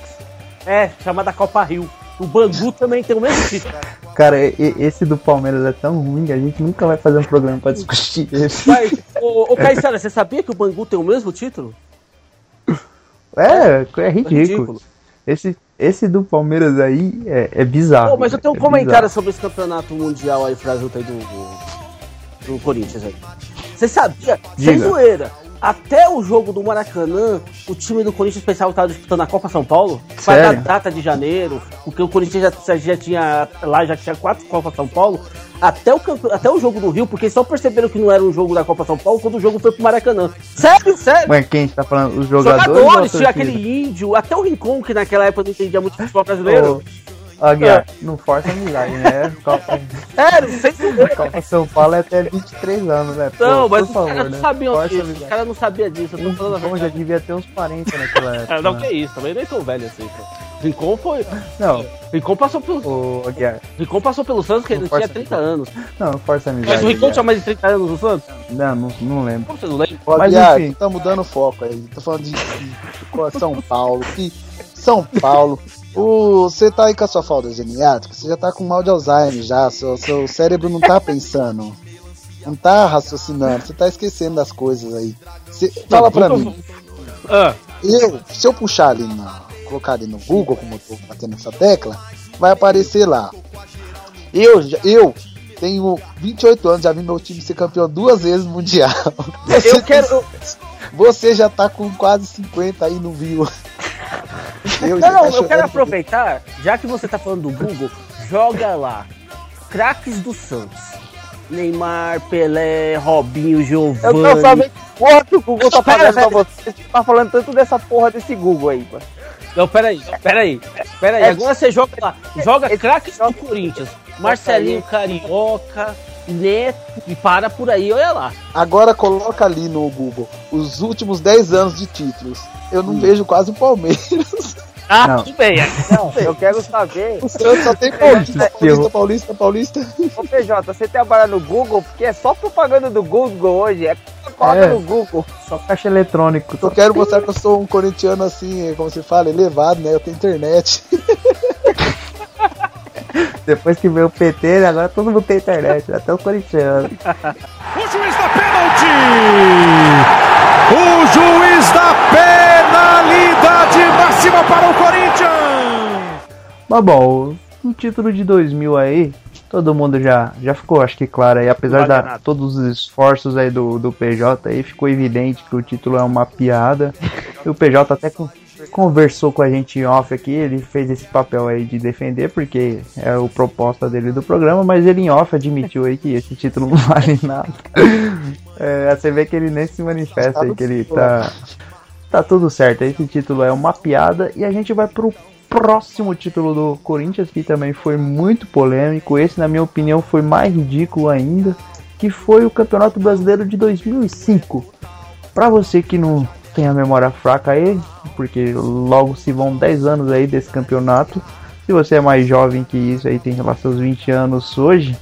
É, chamada Copa Rio. O Bangu também tem o mesmo título. Cara, esse do Palmeiras é tão ruim que a gente nunca vai fazer um programa pra discutir esse. Mas, ô, ô Caissara, você sabia que o Bangu tem o mesmo título? É, é ridículo. Esse, esse do Palmeiras aí é, é bizarro. Pô, mas eu tenho um é comentário bizarro. sobre esse campeonato mundial aí, Frajuta aí do, do, do Corinthians aí. Você sabia? Sem Diga. zoeira. Até o jogo do Maracanã, o time do Corinthians pensava que estava disputando a Copa São Paulo. Para a Sério? data de janeiro, porque o Corinthians já, já tinha. Lá já tinha quatro Copas São Paulo. Até o, até o jogo do Rio, porque só perceberam que não era um jogo da Copa São Paulo quando o jogo foi pro Maracanã. Sério, sério. Mas quem tá falando? Os jogadores? Jogadores, tinha aquele índio, até o Rincon, que naquela época não entendia muito futebol brasileiro. Ô, Aguiar, não força a amizade, né? Copa, Sério, sem zoeira. Copa São Paulo é até 23 anos, né? Pô, Não, mas por os favor, caras né? não sabiam Força a disso. Os amizade. caras não sabiam disso. Eu tô falando Rincon já devia ter uns parentes naquela época. Não, né? que isso, também nem tão velho assim. Pô. Rincon foi. Não, Rincon passou pelo. o Aguiar, Rincon passou pelo Santos, que ele Não tinha força 30 anos. não, força a amizade. Mas o Rincon tinha mais de 30 anos no Santos? Não, não, não lembro. Como você não lembra? Ó, Mas Aguiar, enfim. estamos mudando o foco aí. Tô falando de, de São Paulo. Que São Paulo. O, você tá aí com a sua falta geniática, você já tá com mal de Alzheimer já. Seu, seu cérebro não tá pensando. Não tá raciocinando, você tá esquecendo das coisas aí. Você- fala pra mim. Ah, Eu, se eu puxar ali na. colocar ali no Google, como eu tô batendo essa tecla, vai aparecer lá. Eu, eu tenho 28 anos, já vi meu time ser campeão duas vezes mundial. Você eu quero. Você já tá com quase 50 aí no viu. Eu, Não, não, tá eu quero aproveitar, já que você tá falando do Google, joga lá. Craques do Santos. Neymar, Pelé, Robinho, Eu Giovanni. quero saber porra que o Google tá Pera, fazendo pra você. Tá falando tanto dessa porra desse Google aí, pô. Não, peraí, peraí. Peraí, É- agora você joga lá. Joga Esse- craques do Corinthians. Marcelinho Carioca, Neto, e para por aí, olha lá. Agora coloca ali no Google os últimos 10 anos de títulos. Eu não vejo quase o Palmeiras. Ah, Não. tudo bem. Não, eu quero saber. O Santos só tem Paulista, Paulista, Paulista, Paulista. Ô PJ, você trabalha no Google? Porque é só propaganda do Google hoje. É coloca É. no Google. Só caixa eletrônico. Eu quero mostrar que eu sou um corintiano assim, como se fala, elevado, né? Eu tenho internet. Depois que veio o PT, né, agora todo mundo tem internet, até o corintiano. O juiz da pênalti! O juiz da penalidade máxima para o Corinthians! Mas bom, o título de 2000 aí, todo mundo já, já ficou, acho que claro aí, apesar vale de todos os esforços aí do, do PJ aí, ficou evidente que o título é uma piada. E o PJ até con- conversou com a gente em off aqui, ele fez esse papel aí de defender, porque é o proposta dele do programa, mas ele em off admitiu aí que esse título não vale nada. É, você vê que ele nem se manifesta aí, que ele tá. Tá tudo certo, esse título é uma piada e a gente vai pro próximo título do Corinthians, que também foi muito polêmico. Esse, na minha opinião, foi mais ridículo ainda, que foi o Campeonato Brasileiro de 2005. Pra você que não tem a memória fraca aí, porque logo se vão 10 anos aí desse campeonato. Se você é mais jovem que isso aí, tem lá seus 20 anos hoje,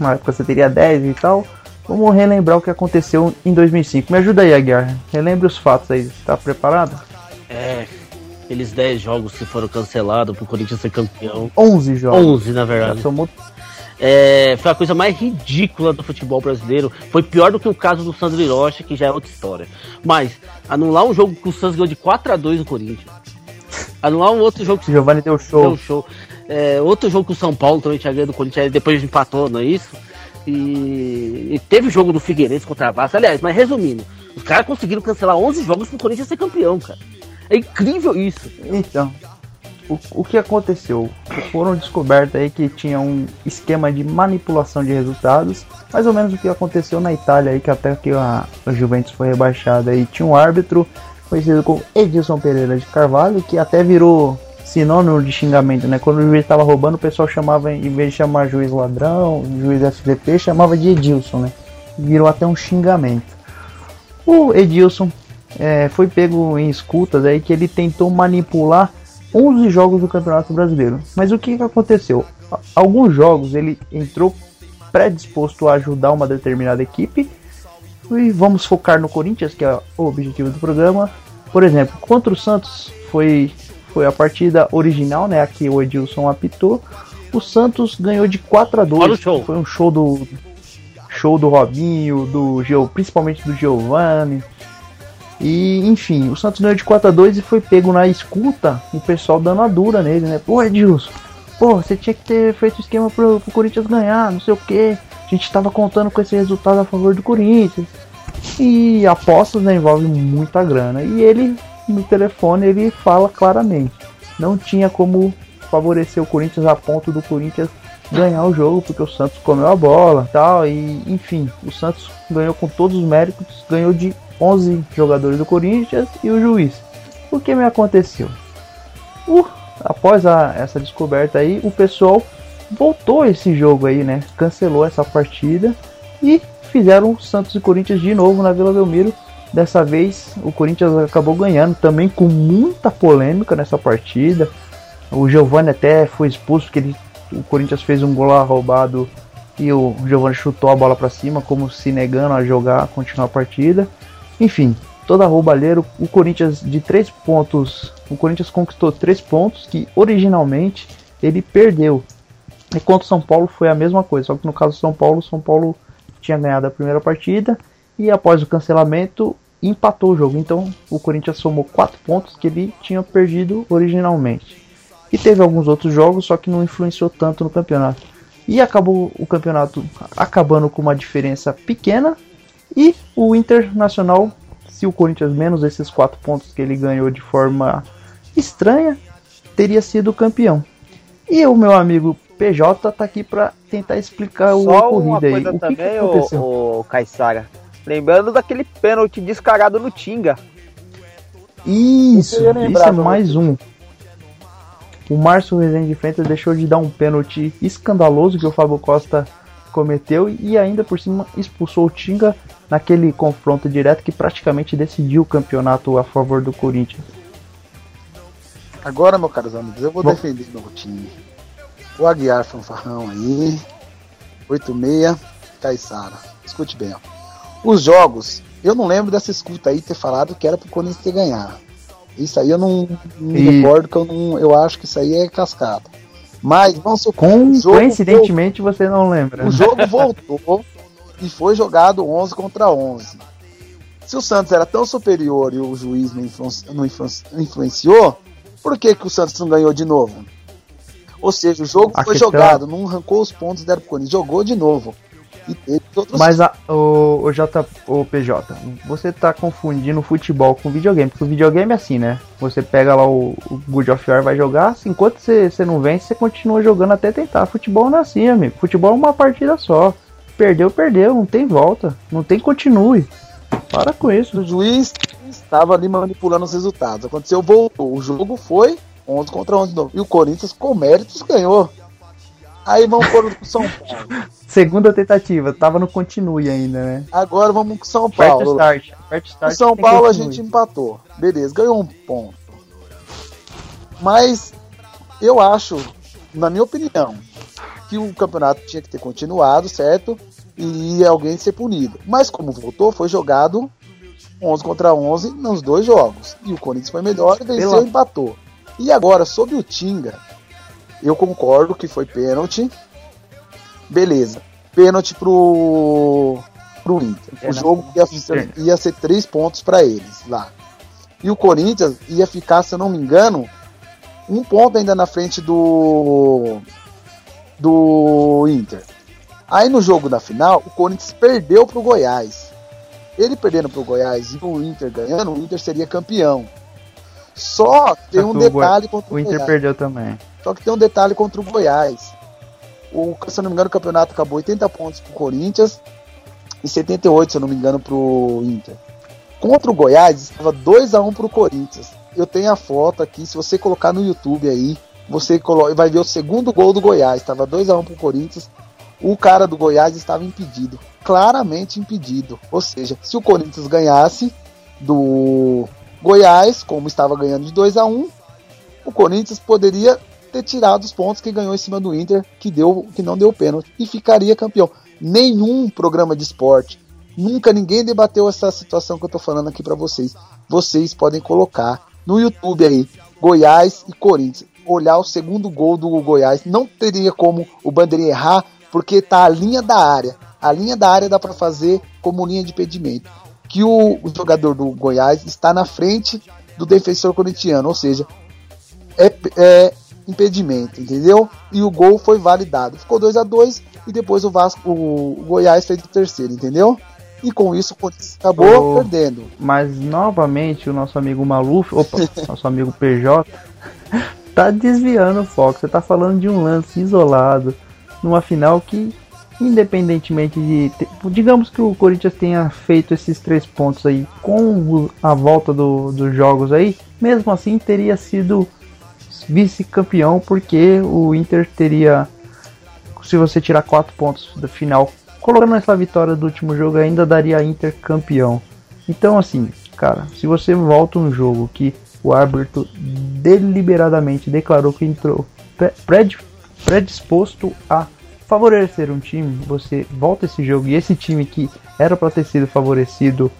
na época você teria 10 e tal. Vamos relembrar o que aconteceu em 2005. Me ajuda aí, Aguiar. Relembre os fatos aí. Tá preparado? É, aqueles 10 jogos que foram cancelados pro Corinthians ser campeão. 11 jogos. 11, na Já verdade. somou É, foi a coisa mais ridícula do futebol brasileiro. Foi pior do que o caso do Sandro Hiroshi, que já é outra história. Mas, anular um jogo que o Santos ganhou de 4 a 2 no Corinthians. Anular um outro jogo que O Giovanni deu show. deu show. É, outro jogo que o São Paulo também tinha ganho do Corinthians, depois empatou, não é isso? E, e teve o jogo do Figueirense contra a Vasco. Aliás, mas resumindo, os caras conseguiram cancelar 11 jogos pro Corinthians ser campeão, cara. É incrível isso. Então, o, que aconteceu? Foram descobertos aí que tinha um esquema de manipulação de resultados, mais ou menos o que aconteceu na Itália aí, que até que a, a Juventus foi rebaixada aí, tinha um árbitro conhecido como Edilson Pereira de Carvalho, que até virou sinônimo de xingamento, né? Quando o juiz estava roubando, o pessoal chamava, em vez de chamar juiz ladrão, juiz FDP, chamava de Edilson, né? Virou até um xingamento. O Edilson é, foi pego em escutas aí que ele tentou manipular 11 jogos do Campeonato Brasileiro. Mas o que, que aconteceu? Alguns jogos ele entrou predisposto a ajudar uma determinada equipe. E vamos focar no Corinthians, que é o objetivo do programa. Por exemplo, contra o Santos foi, foi a partida original, né? A que o Edilson apitou. O Santos ganhou de 4 a 2 Olha o show. Foi um show do show do Robinho, do principalmente do Giovanni. E, enfim, o Santos ganhou de 4 a 2 e foi pego na escuta, o pessoal dando a dura nele, né? Pô, Edilson, pô, você tinha que ter feito esquema pro, pro Corinthians ganhar, não sei o que. A gente tava contando com esse resultado a favor do Corinthians. E apostas né, envolvem muita grana. E ele, no telefone, ele fala claramente: não tinha como favorecer o Corinthians a ponto do Corinthians ganhar o jogo, porque o Santos comeu a bola tal. E enfim, o Santos ganhou com todos os méritos, ganhou de 11 jogadores do Corinthians e o juiz. O que me aconteceu? Uh, após a- essa descoberta aí, o pessoal voltou esse jogo aí, né? Cancelou essa partida e fizeram Santos e Corinthians de novo na Vila Belmiro. Dessa vez o Corinthians acabou ganhando também com muita polêmica nessa partida. O Giovani até foi expulso porque ele- o Corinthians fez um gol roubado e o Giovani chutou a bola para cima como se negando a jogar, continuar a partida. Enfim, toda roubalheiro, o Corinthians de três pontos, o Corinthians conquistou três pontos que originalmente ele perdeu. E contra o São Paulo foi a mesma coisa, só que no caso do São Paulo, o São Paulo tinha ganhado a primeira partida e após o cancelamento empatou o jogo. Então o Corinthians somou quatro pontos que ele tinha perdido originalmente. E teve alguns outros jogos, só que não influenciou tanto no campeonato. E acabou o campeonato acabando com uma diferença pequena. E o Internacional, se o Corinthians menos esses quatro pontos que ele ganhou de forma estranha, teria sido campeão. E o meu amigo PJ tá aqui para tentar explicar o Só uma ocorrido aí. coisa O que, que também, aconteceu? o, o Caissara. Lembrando daquele pênalti descarado no Tinga. Isso, isso é mais um. O Márcio Rezende de Freitas deixou de dar um pênalti escandaloso que o Fábio Costa cometeu e ainda por cima expulsou o Tinga naquele confronto direto que praticamente decidiu o campeonato a favor do Corinthians. Agora, meus caros amigos, eu vou Bom. defender meu time. O Aguiar Fanfarrão aí. 86, Caissara. Escute bem, ó. Os jogos, eu não lembro dessa escuta aí ter falado que era pro Corinthians ter ganhado. Isso aí eu não me E- recordo que eu não. Eu acho que isso aí é cascata. Mas vamos supor. Com, o jogo coincidentemente você não lembra. o jogo voltou e foi jogado 11 contra 11. Se o Santos era tão superior e o juiz não, não influ- influenciou, por que, que o Santos não ganhou de novo? Ou seja, o jogo A foi questão- jogado, não arrancou os pontos deram pro Corinthians, jogou de novo. E outros Mas a, o, o, J, o PJ, você tá confundindo futebol com videogame, porque o videogame é assim, né? Você pega lá o, o Good of War vai jogar, assim, enquanto você, você não vence, você continua jogando até tentar. Futebol não é assim, amigo. Futebol é uma partida só. Perdeu, perdeu, não tem volta, não tem continue. Para com isso. O juiz estava ali manipulando os resultados. Aconteceu, voltou. O jogo foi 11 contra 11 de novo. E o Corinthians, com méritos, ganhou. Aí vamos pôr o São Paulo. Segunda tentativa, tava no continue ainda, né? Agora vamos com o São Aperta Paulo. start, aperta O start. São Paulo a continue. gente empatou. Beleza, ganhou um ponto. Mas eu acho, na minha opinião, que o campeonato tinha que ter continuado, certo? E alguém ser punido. Mas como voltou, foi jogado 11 contra 11 nos dois jogos. E o Corinthians foi melhor, venceu e empatou. E agora, sobre o Tinga, eu concordo que foi pênalti. Beleza. Pênalti pro, pro Inter. É, O não. jogo ia, ser- ia ser três pontos para eles lá. E o Corinthians ia ficar, se eu não me engano, um ponto ainda na frente do do Inter. Aí no jogo da final, o Corinthians perdeu pro Goiás. Ele perdendo pro Goiás e o Inter ganhando, o Inter seria campeão. Só tem um detalhe contra o, O Inter Goiás. perdeu também. Só que tem um detalhe contra o Goiás. O, se eu não me engano, o campeonato acabou 80 pontos pro Corinthians e 78, se eu não me engano, pro Inter. Contra o Goiás, estava 2x1 pro Corinthians. Eu tenho a foto aqui, se você colocar no YouTube aí, você vai ver o segundo gol do Goiás. Estava 2x1 pro Corinthians. O cara do Goiás estava impedido. Claramente impedido. Ou seja, se o Corinthians ganhasse do Goiás, como estava ganhando de 2 a 1 o Corinthians poderia ter tirado os pontos que ganhou em cima do Inter, que, deu, que não deu pênalti, e ficaria campeão. Nenhum programa de esporte, nunca ninguém debateu essa situação que eu tô falando aqui para vocês. Vocês podem colocar no YouTube aí, Goiás e Corinthians. Olhar o segundo gol do Goiás, não teria como o Bandeirinha errar, porque tá a linha da área. A linha da área dá para fazer como linha de impedimento. Que o, o jogador do Goiás está na frente do defensor corintiano, ou seja, é, é impedimento, entendeu? E o gol foi validado. Ficou 2 a 2 e depois o Vasco, o, Goiás fez o terceiro, entendeu? E com isso o Corinthians acabou O- perdendo. Mas novamente o nosso amigo Maluf, opa, nosso amigo PJ, tá desviando o foco. Você tá falando de um lance isolado, numa final que, independentemente de. Digamos que o Corinthians tenha feito esses três pontos aí com a volta do- dos jogos aí, mesmo assim teria sido vice-campeão, porque o Inter teria. Se você tirar quatro pontos da final, colocando essa vitória do último jogo, ainda daria Inter campeão. Então, assim, cara, se você volta um jogo que o árbitro deliberadamente declarou que entrou pre- pred- predisposto a favorecer um time, você volta esse jogo e esse time que era para ter sido favorecido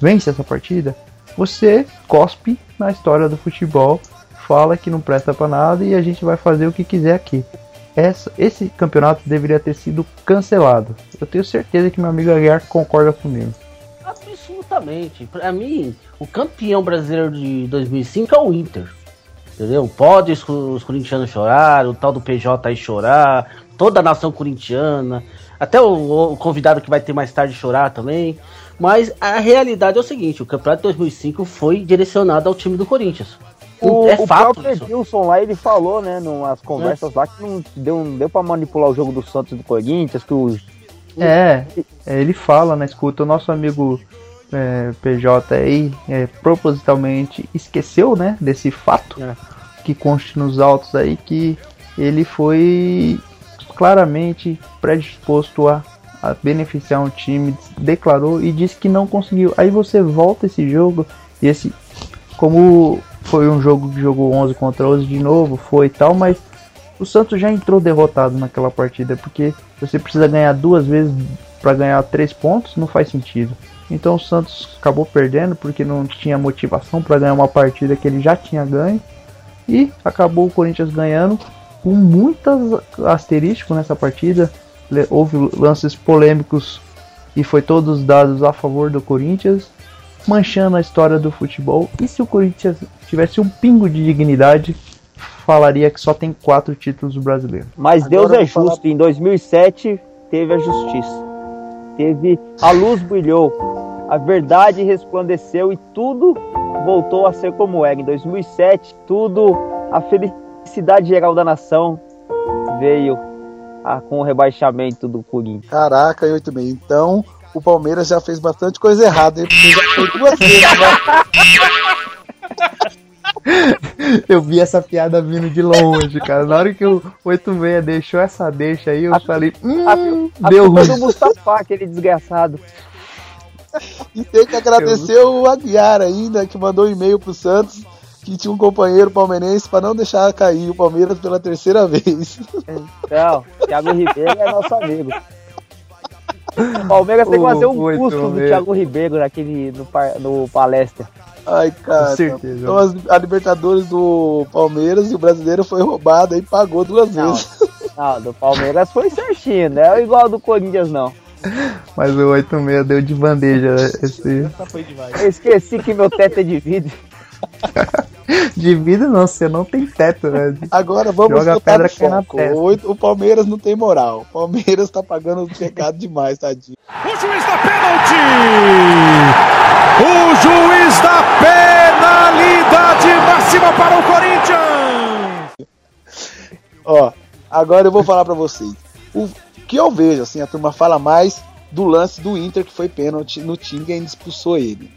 vence essa partida, você cospe na história do futebol, fala que não presta para nada e a gente vai fazer o que quiser aqui. Essa, esse campeonato deveria ter sido cancelado. Eu tenho certeza que meu amigo Aguiar concorda comigo. Absolutamente. Pra mim, o campeão brasileiro de 2005 é o Inter. Entendeu? Pode os, os corintianos chorar, o tal do PJ aí chorar, toda a nação corintiana, até o, o convidado que vai ter mais tarde chorar também. Mas a realidade é o seguinte: o campeonato de 2005 foi direcionado ao time do Corinthians. O, é o fato próprio. Edilson lá, ele falou, né, numas conversas lá, que não deu, não deu pra manipular o jogo do Santos e do Corinthians, que os É, é, ele fala na escuta, o nosso amigo é, PJ aí é, propositalmente esqueceu, né, desse fato É. que conste nos autos aí que ele foi claramente predisposto a, a beneficiar um time, declarou e disse que não conseguiu. Aí você volta esse jogo e esse como foi um jogo que jogou 11 contra 11 de novo, foi tal, mas o Santos já entrou derrotado naquela partida, porque você precisa ganhar duas vezes para ganhar três pontos, não faz sentido. Então o Santos acabou perdendo porque não tinha motivação para ganhar uma partida que ele já tinha ganho e acabou o Corinthians ganhando com muitas asterísticos nessa partida. Houve lances polêmicos e foi todos dados a favor do Corinthians, manchando a história do futebol. E se o Corinthians tivesse um pingo de dignidade, falaria que só tem quatro títulos brasileiros. Mas Agora Deus eu é vou falar- justo. Em 2007 teve a justiça. Teve a luz brilhou, a verdade resplandeceu e tudo voltou a ser como era. Em 2007, tudo a felicidade geral da nação veio a- com o rebaixamento do Corinthians. Caraca, 8 meio. Então, o Palmeiras já fez bastante coisa errada, hein? Porque já foi duas vezes? Eu vi essa piada vindo de longe, cara. Na hora que o 86 deixou essa deixa aí, eu A- falei, hum, a deu é ruim. do Mustafa, aquele desgraçado. E tem que agradecer o Aguiar ainda, que mandou um e-mail pro Santos, que tinha um companheiro palmeirense para não deixar cair o Palmeiras pela terceira vez. Não, Thiago Ribeiro é nosso amigo. O Palmeiras tem que fazer um curso do. Thiago Ribeiro naquele, no, no palestra. Ai, cara. Com certeza. Então, as- a Libertadores do Palmeiras e o brasileiro foi roubado aí pagou duas Não. vezes. Não, do Palmeiras foi certinho, não é igual do Corinthians, não. Mas o 86 deu de bandeja esse. Eu esqueci que meu teto é de vidro. De vidro não, você não tem teto, né? Agora vamos Joga botar pedra no cai na. O, o Palmeiras não tem moral. O Palmeiras tá pagando o pecado demais, tadinho. O juiz da pênalti! O juiz da penalidade máxima para o Corinthians! Ó, agora eu vou falar pra vocês. O que eu vejo, assim, a turma fala mais do lance do Inter que foi pênalti no time e ainda expulsou ele.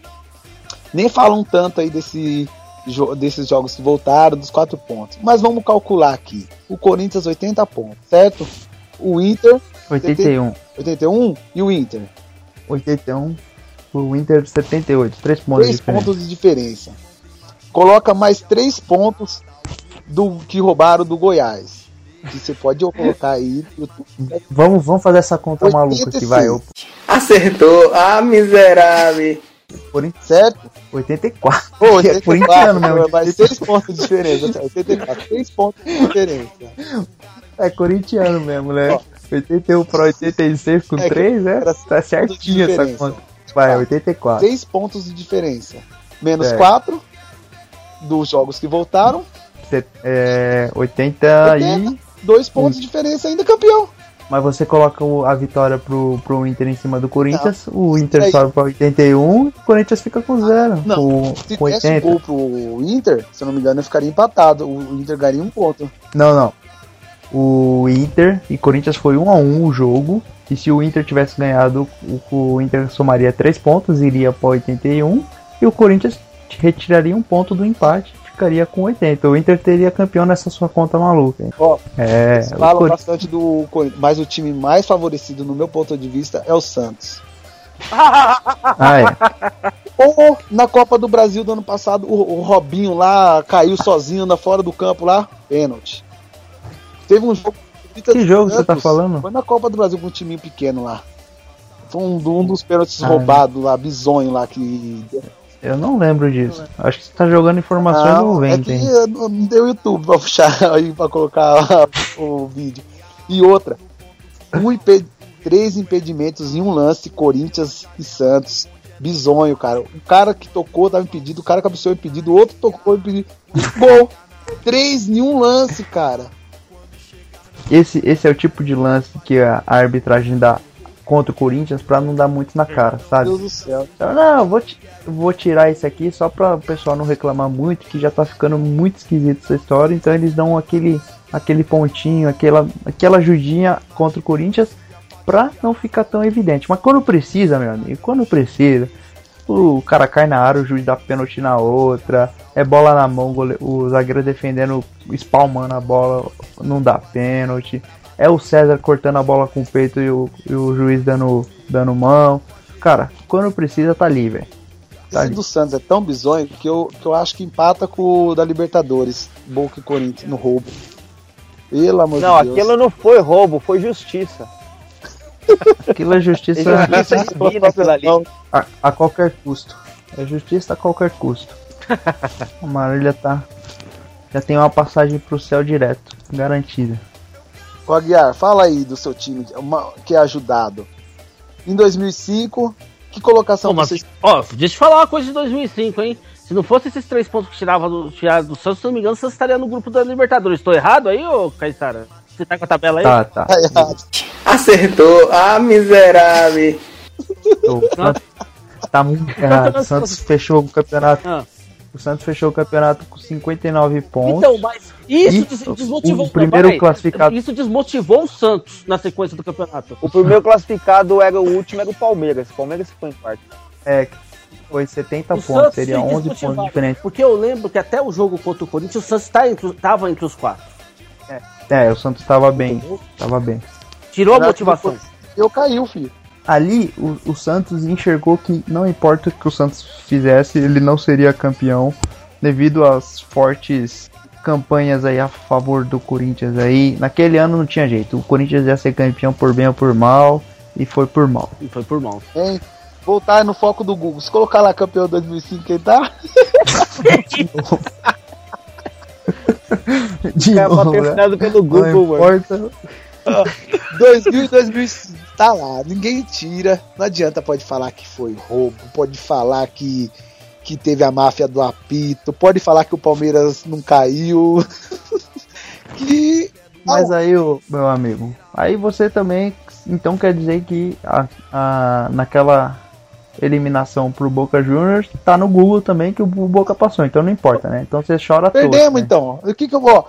Nem falam tanto aí desse, jo- desses jogos que voltaram, dos quatro pontos. Mas vamos calcular aqui. O Corinthians 80 pontos, certo? O Inter 81. 81 e o Inter 81. O Inter 78. 3 pontos de 3 diferença. pontos de diferença. Coloca mais 3 pontos do que roubaram do Goiás. Que você pode colocar aí. Vamos, vamos fazer essa conta maluca aqui, vai. Acertou. Ah, miserável. Corinthians, Certo? 84. Pô, É 84, corintiano mesmo. mais 6 pontos de diferença. 84, 6 pontos de diferença. É corintiano mesmo, né? 81 para 86 com É que 3, né? era Tá certinho essa conta. Vai, 84. 6 pontos de diferença. Menos Certo. 4 dos jogos que voltaram. É, 80 e. 2 pontos de diferença ainda campeão. Mas você coloca a vitória pro, pro Inter em cima do Corinthians, o Inter Aí. sobe pra 81 e o Corinthians fica com zero. Não, com, Se com desse 80. gol pro Inter, se eu não me engano, ficaria empatado. O Inter ganharia um ponto. Não, não. O Inter e Corinthians foi 1 a 1 o jogo. E se o Inter tivesse ganhado, o, o Inter somaria 3 pontos, iria para 81. E o Corinthians retiraria um ponto do empate, ficaria com 80. O Inter teria campeão nessa sua conta maluca. Ó, É, falam Cor- bastante do Corinthians, mas o time mais favorecido, no meu ponto de vista, é o Santos. Ah, é. Ou na Copa do Brasil do ano passado, o, o Robinho lá caiu sozinho na fora do campo lá, pênalti. Teve um jogo. Que jogo você tá falando? Foi na Copa do Brasil com um timinho pequeno lá. Foi um, um dos pênaltis Ah, roubados lá, bizonho lá que. Eu não lembro disso. Acho que você tá jogando informações Não, do é vento, que hein? eu não não deu YouTube pra puxar aí pra colocar o vídeo. E outra, um três impedimentos em um lance, Corinthians e Santos. Bizonho, cara. O cara que tocou tava impedido, o cara cabeceou impedido, o outro tocou impedido. Gol! Três em um lance, cara. Esse, esse é o tipo de lance que a a arbitragem dá contra o Corinthians pra não dar muito na cara, sabe? Deus do céu. Então, não, eu vou, vou tirar esse aqui só pra o pessoal não reclamar muito, que já tá ficando muito esquisito essa história. Então eles dão aquele, aquele pontinho, aquela, aquela ajudinha contra o Corinthians pra não ficar tão evidente. Mas quando precisa, meu amigo, quando precisa, o cara cai na área, o juiz dá pênalti na outra, é bola na mão, o zagueiro defendendo, espalmando a bola, não dá pênalti. É o César cortando a bola com o peito e o, e o juiz dando, dando mão. Cara, quando precisa, tá ali, velho. Tá Esse ali. do Santos é tão bizonho que eu, que eu acho que empata com o da Libertadores, Boca e Corinthians, no roubo. Pelo amor Não, de Deus. aquilo não foi roubo, foi justiça. Aquilo é justiça Justiça aquilo ali. a, a qualquer custo. É justiça a qualquer custo. A Marília tá. Já tem uma passagem pro céu direto, garantida. Ô Aguiar, fala aí do seu time uma- que é ajudado. Em 2005, que colocação Pô, mas, vocês. ó, deixa eu falar uma coisa de 2005, hein? Se não fosse esses três pontos que tirava do, tirava do Santos, se não me engano, você estaria no grupo da Libertadores. Estou errado aí, ô Caissara? Você tá com a tabela aí? Tá, tá. Tá errado. Acertou. Ah, miserável. O Santos tá muito errado. O Santos fechou o campeonato. Ah. O Santos fechou o campeonato com 59 pontos. Então, mas isso des- desmotivou o primeiro classificado- Isso desmotivou o Santos na sequência do campeonato. O primeiro classificado era o último, era o Palmeiras. O Palmeiras ficou em quarto. É, foi 70 O pontos, Santos seria se 11 desmotivava, pontos diferentes. Porque eu lembro que até o jogo contra o Corinthians, o Santos tá entre, tava entre os quatro. É, o Santos tava bem, tava bem. Tirou a motivação. Eu caiu, filho. Ali, o, o Santos enxergou que não importa o que o Santos fizesse, ele não seria campeão devido às fortes campanhas aí a favor do Corinthians aí. Naquele ano não tinha jeito, o Corinthians ia ser campeão por bem ou por mal, e foi por mal. E foi por mão. Hein? Voltar no foco do Google. Se colocar lá campeão 2005, quem tá? De Cara, novo, né? patrocinado pelo Google, Não mano. Importa. 2000 e 2000 tá lá, ninguém tira. Não adianta, pode falar que foi roubo, pode falar que, que teve a máfia do apito, pode falar que o Palmeiras não caiu. que. Mas aí, meu amigo, aí você também, então quer dizer que a, a- naquela eliminação pro Boca Juniors, tá no Google também que o Boca passou, então não importa, né? Então você chora à toa, Perdemos né? então. O que que eu vou.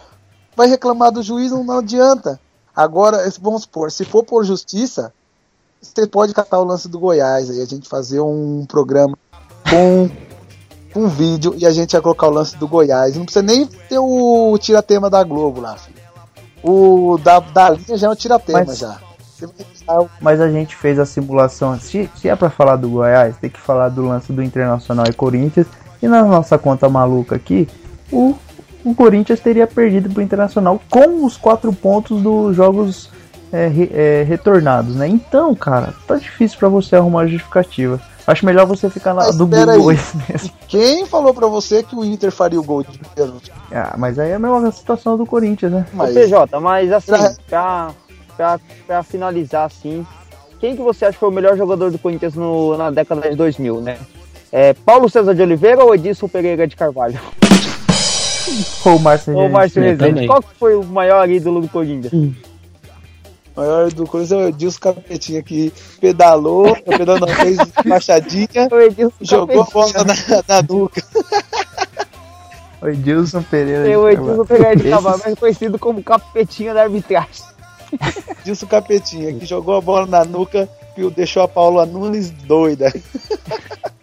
Vai reclamar do juiz, não, não adianta. Agora, vamos supor, se for por justiça, você pode catar o lance do Goiás aí, a gente fazer um programa com um vídeo e a gente ia colocar o lance do Goiás. Não precisa nem ter o tiratema da Globo lá, filho. O da, da linha já é um tiratema Mas- já. O- Mas a gente fez a simulação. Se, se é pra falar do Goiás, tem que falar do lance do Internacional e Corinthians. E na nossa conta maluca aqui, o, o Corinthians teria perdido pro Internacional com os quatro pontos dos jogos é, re- é, retornados, né? Então, cara, tá difícil pra você arrumar justificativa. Acho melhor você ficar na Mas do Google mesmo. Quem falou pra você que o Inter faria o gol de pênalti? Ah, mas aí é a mesma situação do Corinthians, né? Mas- PJ, mas assim, Pra- pra, pra, pra finalizar assim, quem que você acha que foi o melhor jogador do Corinthians no- na década de 2000, né? É Paulo César de Oliveira ou Edilson Pereira de Carvalho? Ou o Márcio Ou Márcio eu Rezende? Qual que foi o maior ídolo do Corinthians? O maior do Corinthians é o Edilson Capetinha que pedalou, pedalou não, fez machadinha, O Edilson jogou a Capetinha. bola na, na nuca. O Edilson Pereira. De o. Edilson Pereira de Carvalho, mais conhecido como Capetinha da arbitragem. Edilson Capetinha, que jogou a bola na nuca e o deixou a Paula Nunes doida.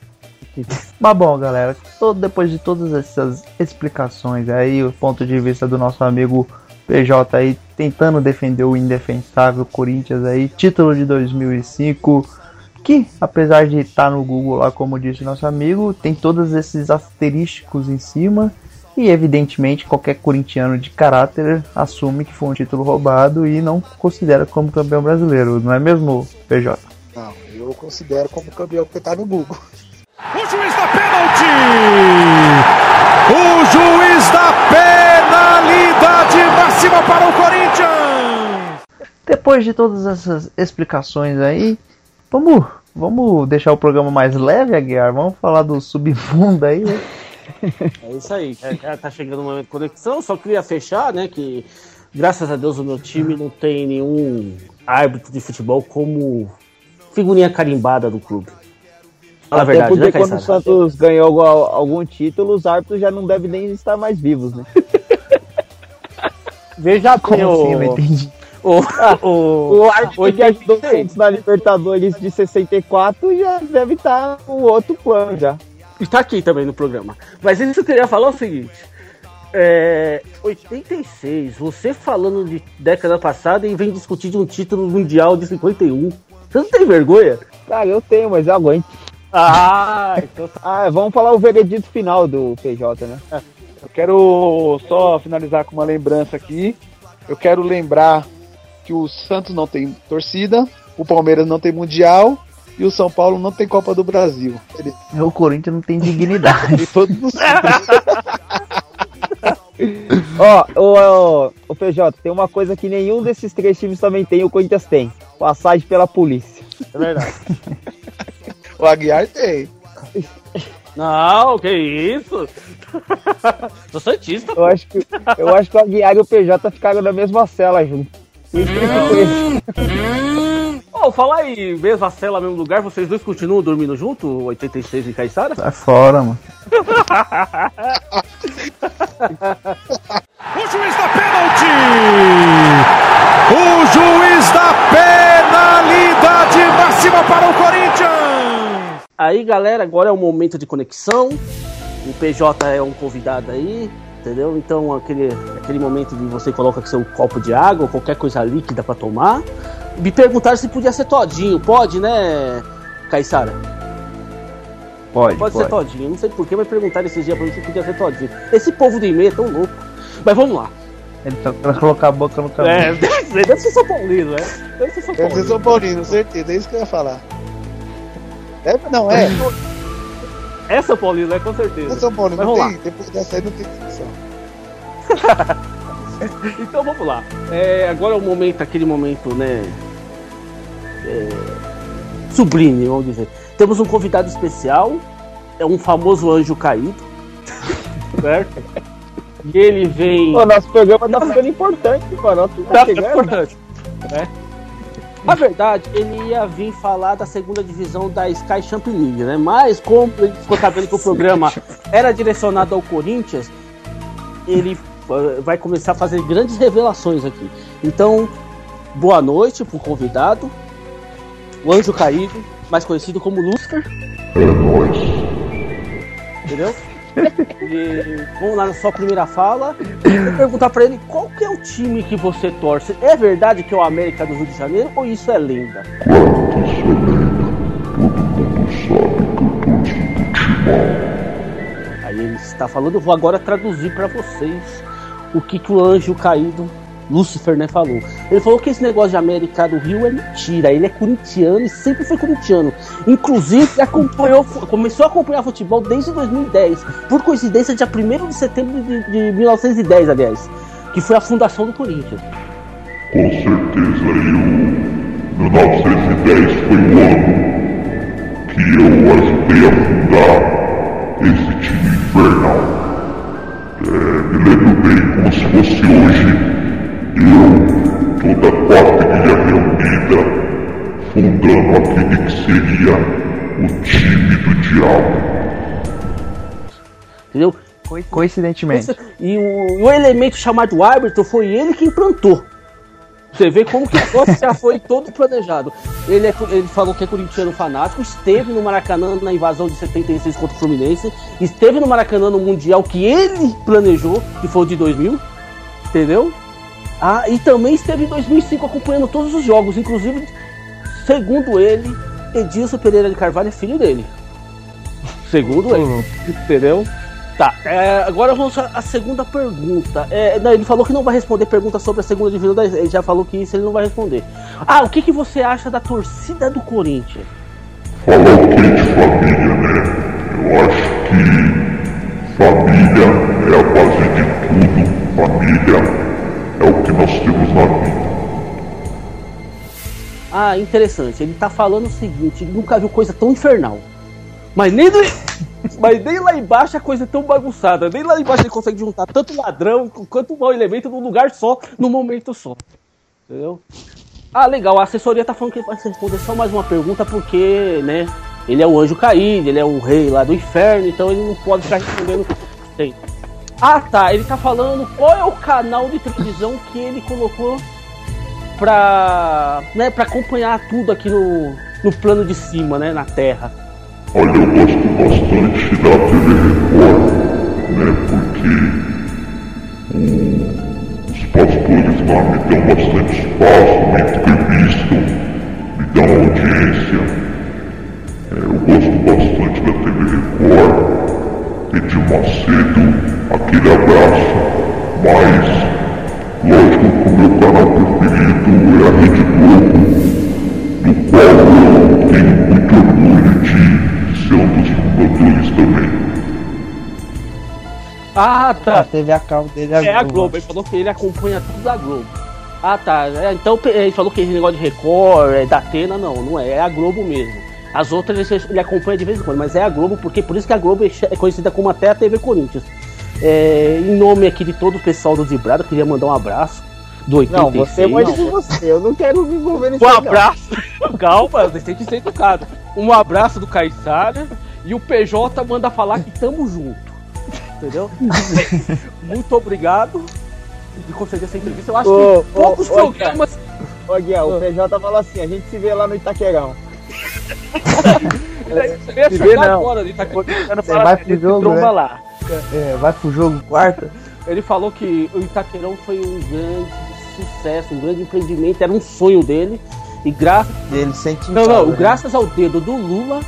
Mas bom, galera, todo, depois de todas essas explicações aí, o ponto de vista do nosso amigo PJ aí, tentando defender o indefensável Corinthians aí, título de 2005, que apesar de estar no Google lá, como disse nosso amigo, tem todos esses asterísticos em cima, e evidentemente qualquer corintiano de caráter assume que foi um título roubado e não considera como campeão brasileiro, não é mesmo, PJ? Não, eu considero como campeão porque tá no Google. O juiz da pênalti! O juiz da penalidade máxima para o Corinthians! Depois de todas essas explicações aí, vamos, vamos deixar o programa mais leve, Aguiar? Vamos falar do submundo aí, né? É isso aí. Já tá chegando o momento de conexão. Só queria fechar, né? Que graças a Deus o meu time não tem nenhum árbitro de futebol como figurinha carimbada do clube. Fala a Até verdade, porque né, quando o? Santos ganhou algum, algum título, os árbitros já não devem nem estar mais vivos, né? Veja Como bem, assim? Eu não o, entendi. o, o, O árbitro que ajudou o Santos na Libertadores de 64 já deve estar com outro plano já. está aqui também no programa. Mas isso que eu queria falar é o seguinte. É, 86, você falando de década passada e vem discutir de um título mundial de 51. Você não tem vergonha? Cara, eu tenho, mas eu aguento. Ah, então tá. Ah, vamos falar o veredito final do PJ, né? Eu quero só finalizar com uma lembrança aqui. Eu quero lembrar que o Santos não tem torcida, o Palmeiras não tem Mundial e o São Paulo não tem Copa do Brasil. Ele O Corinthians não tem dignidade. todos Ó, o, o PJ, tem uma coisa que nenhum desses três times também tem, o Corinthians tem. Passagem pela polícia. É verdade. O Aguiar tem. Não, que isso? Sou santista, Eu acho que, eu acho que o Aguiar e o PJ ficaram na mesma cela junto. Ô, fala aí, mesma cela, mesmo lugar, vocês dois continuam dormindo junto, 86 e Caissara? Sai fora, mano. O juiz da pênalti! O juiz da penalidade máxima para o Corinthians! Aí, galera, agora é o momento de conexão. O PJ é um convidado aí, entendeu? Então, aquele, aquele momento de você coloca seu copo de água ou qualquer coisa líquida pra tomar. Me perguntaram se podia ser todinho. Pode, né, Caissara? Pode, Pode, pode. ser todinho. Não sei porquê, mas perguntaram esses dias pra mim se podia ser todinho. Esse povo do e-mail é tão louco. Mas vamos lá. Ele tá querendo colocar a boca no caminho. É, deve ser, deve ser São Paulino, né? Deve ser São Deve ser Paulino. São Paulino, certeza. É isso que eu ia falar. Deve, não, é. É São Paulino, né? Com É certeza. São Paulino. Mas Não vamos tem, depois dessa aí não tem discussão. então vamos lá. É, agora é o momento, aquele momento, né? é, sublime, vamos dizer. Temos um convidado especial, é um famoso anjo caído, certo? E ele vem. O nosso programa tá ficando importante, mano. Tá, Tá chegando. importante. né? Na verdade, ele ia vir falar da segunda divisão da Sky Champions League, né? Mas como ele ficou sabendo que o programa era direcionado ao Corinthians, ele eh, vai começar a fazer grandes revelações aqui. Então, boa noite pro convidado, o Anjo Caído, mais conhecido como Lucifer. Entendeu? E vamos lá na sua primeira fala. Eu vou perguntar pra ele qual que é o time que você torce. É verdade que é o América do Rio de Janeiro ou isso é lenda? Aí ele está falando, eu vou agora traduzir pra vocês o que, que o anjo caído, Lúcifer, né, falou. Ele falou que esse negócio de América do Rio é mentira. Ele é corintiano e sempre foi corintiano. Inclusive, acompanhou, começou a acompanhar futebol desde 2010. Por coincidência, dia 1 de setembro de, de 1910, aliás. Que foi a fundação do Corinthians. Com certeza eu. 1910 foi o ano que eu ajudei a fundar esse time infernal. É, me lembro bem como se fosse hoje. Eu, toda a quadrilha reunida, fundando aquele que seria o time do diabo. Entendeu? Coincidentemente. E o, o elemento chamado árbitro foi ele que implantou. Você vê como que o negócio já foi todo planejado. Ele, é, ele falou que é corintiano fanático, esteve no Maracanã na invasão de 76 contra o Fluminense, esteve no Maracanã no Mundial que ele planejou, que foi o de 2000, entendeu? Ah, e também esteve em 2005 acompanhando todos os jogos, inclusive, segundo ele, Edilson Pereira de Carvalho é filho dele. Segundo ele, entendeu? Tá, é, agora vamos à segunda pergunta. É, não, ele falou que não vai responder pergunta sobre a segunda divisão, da, ele já falou que isso ele não vai responder. Ah, o que, que você acha da torcida do Corinthians? O que de família, né? Eu acho que família é a base de tudo. Família é o que nós temos na vida. Ah, interessante. Ele tá falando o seguinte: ele nunca viu coisa tão infernal. Mas nem, do- mas nem lá embaixo a coisa é tão bagunçada. Nem lá embaixo ele consegue juntar tanto ladrão quanto mau elemento num lugar só, num momento só. Entendeu? Ah, legal. A assessoria tá falando que ele vai responder só mais uma pergunta porque, né? Ele é o anjo caído, ele é o rei lá do inferno, então ele não pode ficar respondendo sempre. Ah, tá. Ele tá falando qual é o canal de televisão que ele colocou pra, né, pra acompanhar tudo aqui no, no plano de cima, né? Na Terra. Olha, eu gosto bastante da TV Record, né? Porque os pastores lá me dão bastante espaço, me entrevistam, me dão audiência. É, eu gosto bastante da TV Record. Edir Macedo, aquele abraço. Mas, lógico que o meu canal preferido é a Rede Globo, do qual eu tenho muito orgulho de ser um dos fundadores também. Ah, tá. A TV a cabo dele É a Globo, ele falou que ele acompanha tudo da Globo. Ah, tá. É, então ele falou que esse negócio de Record, é da Atena, não, não é. É a Globo mesmo. As outras ele- acompanha de vez em quando, mas é a Globo, porque por isso que a Globo é é conhecida como até a TV Corinthians. É, em nome aqui de todo o pessoal do Vibrado, eu queria mandar um abraço do 86. Não, você pode de você. Eu não quero me envolver nisso. Um aí, não. abraço. Calma, você tem que ser educado. Um abraço do Caissara e o PJ manda falar que tamo junto. Entendeu? Muito obrigado de conceder essa entrevista. Eu acho Ô, que poucos ô, programas. Ô, Guiel, o PJ falou assim: a gente se vê lá no Itaquerão. Ia Se vê, chegar não. agora, ele tá Você vai tromba né? lá. É, vai pro jogo quarta? Ele falou que o Itaquerão foi um grande sucesso, um grande empreendimento, era um sonho dele. E graças. Ele sente Não, não, né? graças ao dedo do Lula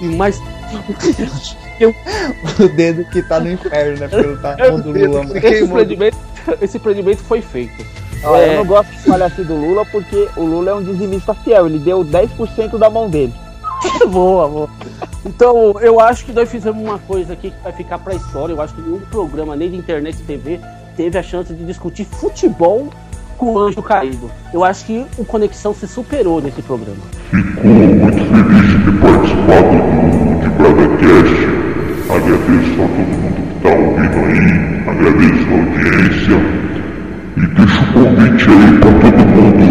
e mais. O dedo que tá no inferno, né? Pelo tamanho do Lula. esse, empreendimento, esse empreendimento foi feito. Ó, É. Eu não gosto de falar assim do Lula porque o Lula é um dizimista fiel. Ele deu 10% da mão dele. boa, boa. Então, eu acho que nós fizemos uma coisa aqui que vai ficar pra história. Eu acho que nenhum programa, nem de internet e TV, teve a chance de discutir futebol com o Anjo Caído. Eu acho que o Conexão se superou nesse programa. Fico muito feliz de ter participado do de BradaCast. Agradeço a todo mundo que está ouvindo aí, agradeço a audiência e deixo o convite aí para todo mundo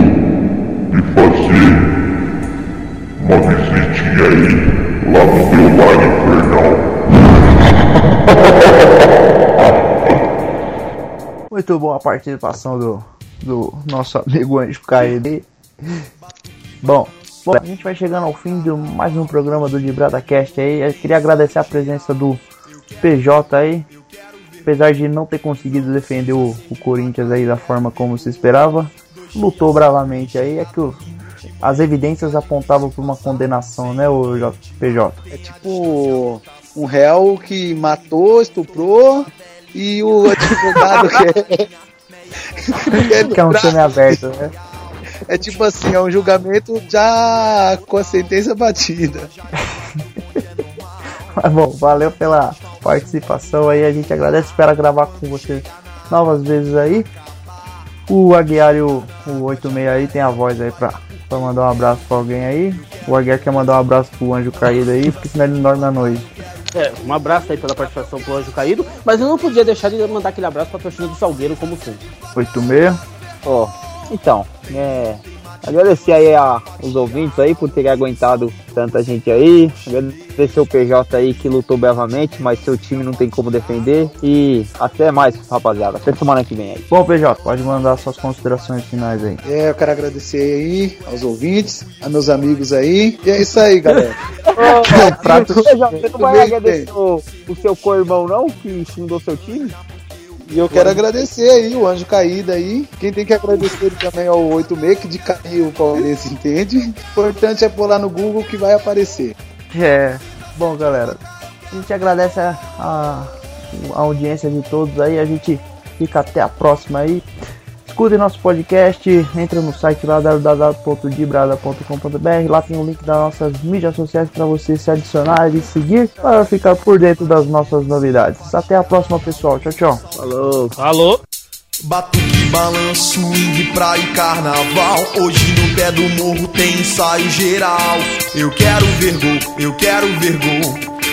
de fazer uma visitinha aí meu lar infernal. Muito boa a participação do, do nosso amigo Anjo Caído. Bom, bom, a gente vai chegando ao fim de mais um programa do Librada Cast aí. Eu queria agradecer a presença do PJ aí. Apesar de não ter conseguido defender o, o Corinthians aí da forma como se esperava, lutou bravamente aí. É que o, as evidências apontavam para uma condenação, né, o J- PJ? É tipo um réu que matou, estuprou e o advogado que é. Que é um time aberto, né? É tipo assim, é um julgamento já com a sentença batida. Mas bom, valeu pela participação aí. A gente agradece, espera gravar com você novas vezes aí. O Aguiar e o, o 86 aí tem a voz aí pra, pra mandar um abraço pra alguém aí. O Aguiar quer mandar um abraço pro anjo caído aí, porque senão ele não dorme na noite. É, um abraço aí pela participação pro Anjo Caído, mas eu não podia deixar de mandar aquele abraço pra torcida do Salgueiro, como sempre. 86. Ó, então, é, agradecer aí a, os ouvintes aí por terem aguentado tanta gente aí. Agradecer o PJ aí que lutou bravamente, mas seu time não tem como defender. E até mais, rapaziada. Até semana que vem aí. Bom, PJ, pode mandar suas considerações finais aí. É, eu quero agradecer aí aos ouvintes, a meus amigos aí. E é isso aí, galera. Ô, prato- PJ, você não vai agradecer o, o seu co-irmão não, que fundou seu time? E eu quero agradecer aí o Anjo Caído aí. Quem tem que agradecer também é o 86, que de cair o Palmeirense entende. O importante é pôr lá no Google que vai aparecer. É, bom galera, a gente agradece a, a audiência de todos aí, a gente fica até a próxima aí. Escutem nosso podcast, entra no site lá www.dibrada.com.br, lá tem o link das nossas mídias sociais para você se adicionar e seguir para ficar por dentro das nossas novidades. Até a próxima pessoal, tchau tchau. Falou. Falou. Batuque, balanço, swing, praia e carnaval. Hoje no pé do morro tem ensaio geral. Eu quero ver gol, eu quero ver gol.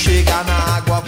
Chegar na água,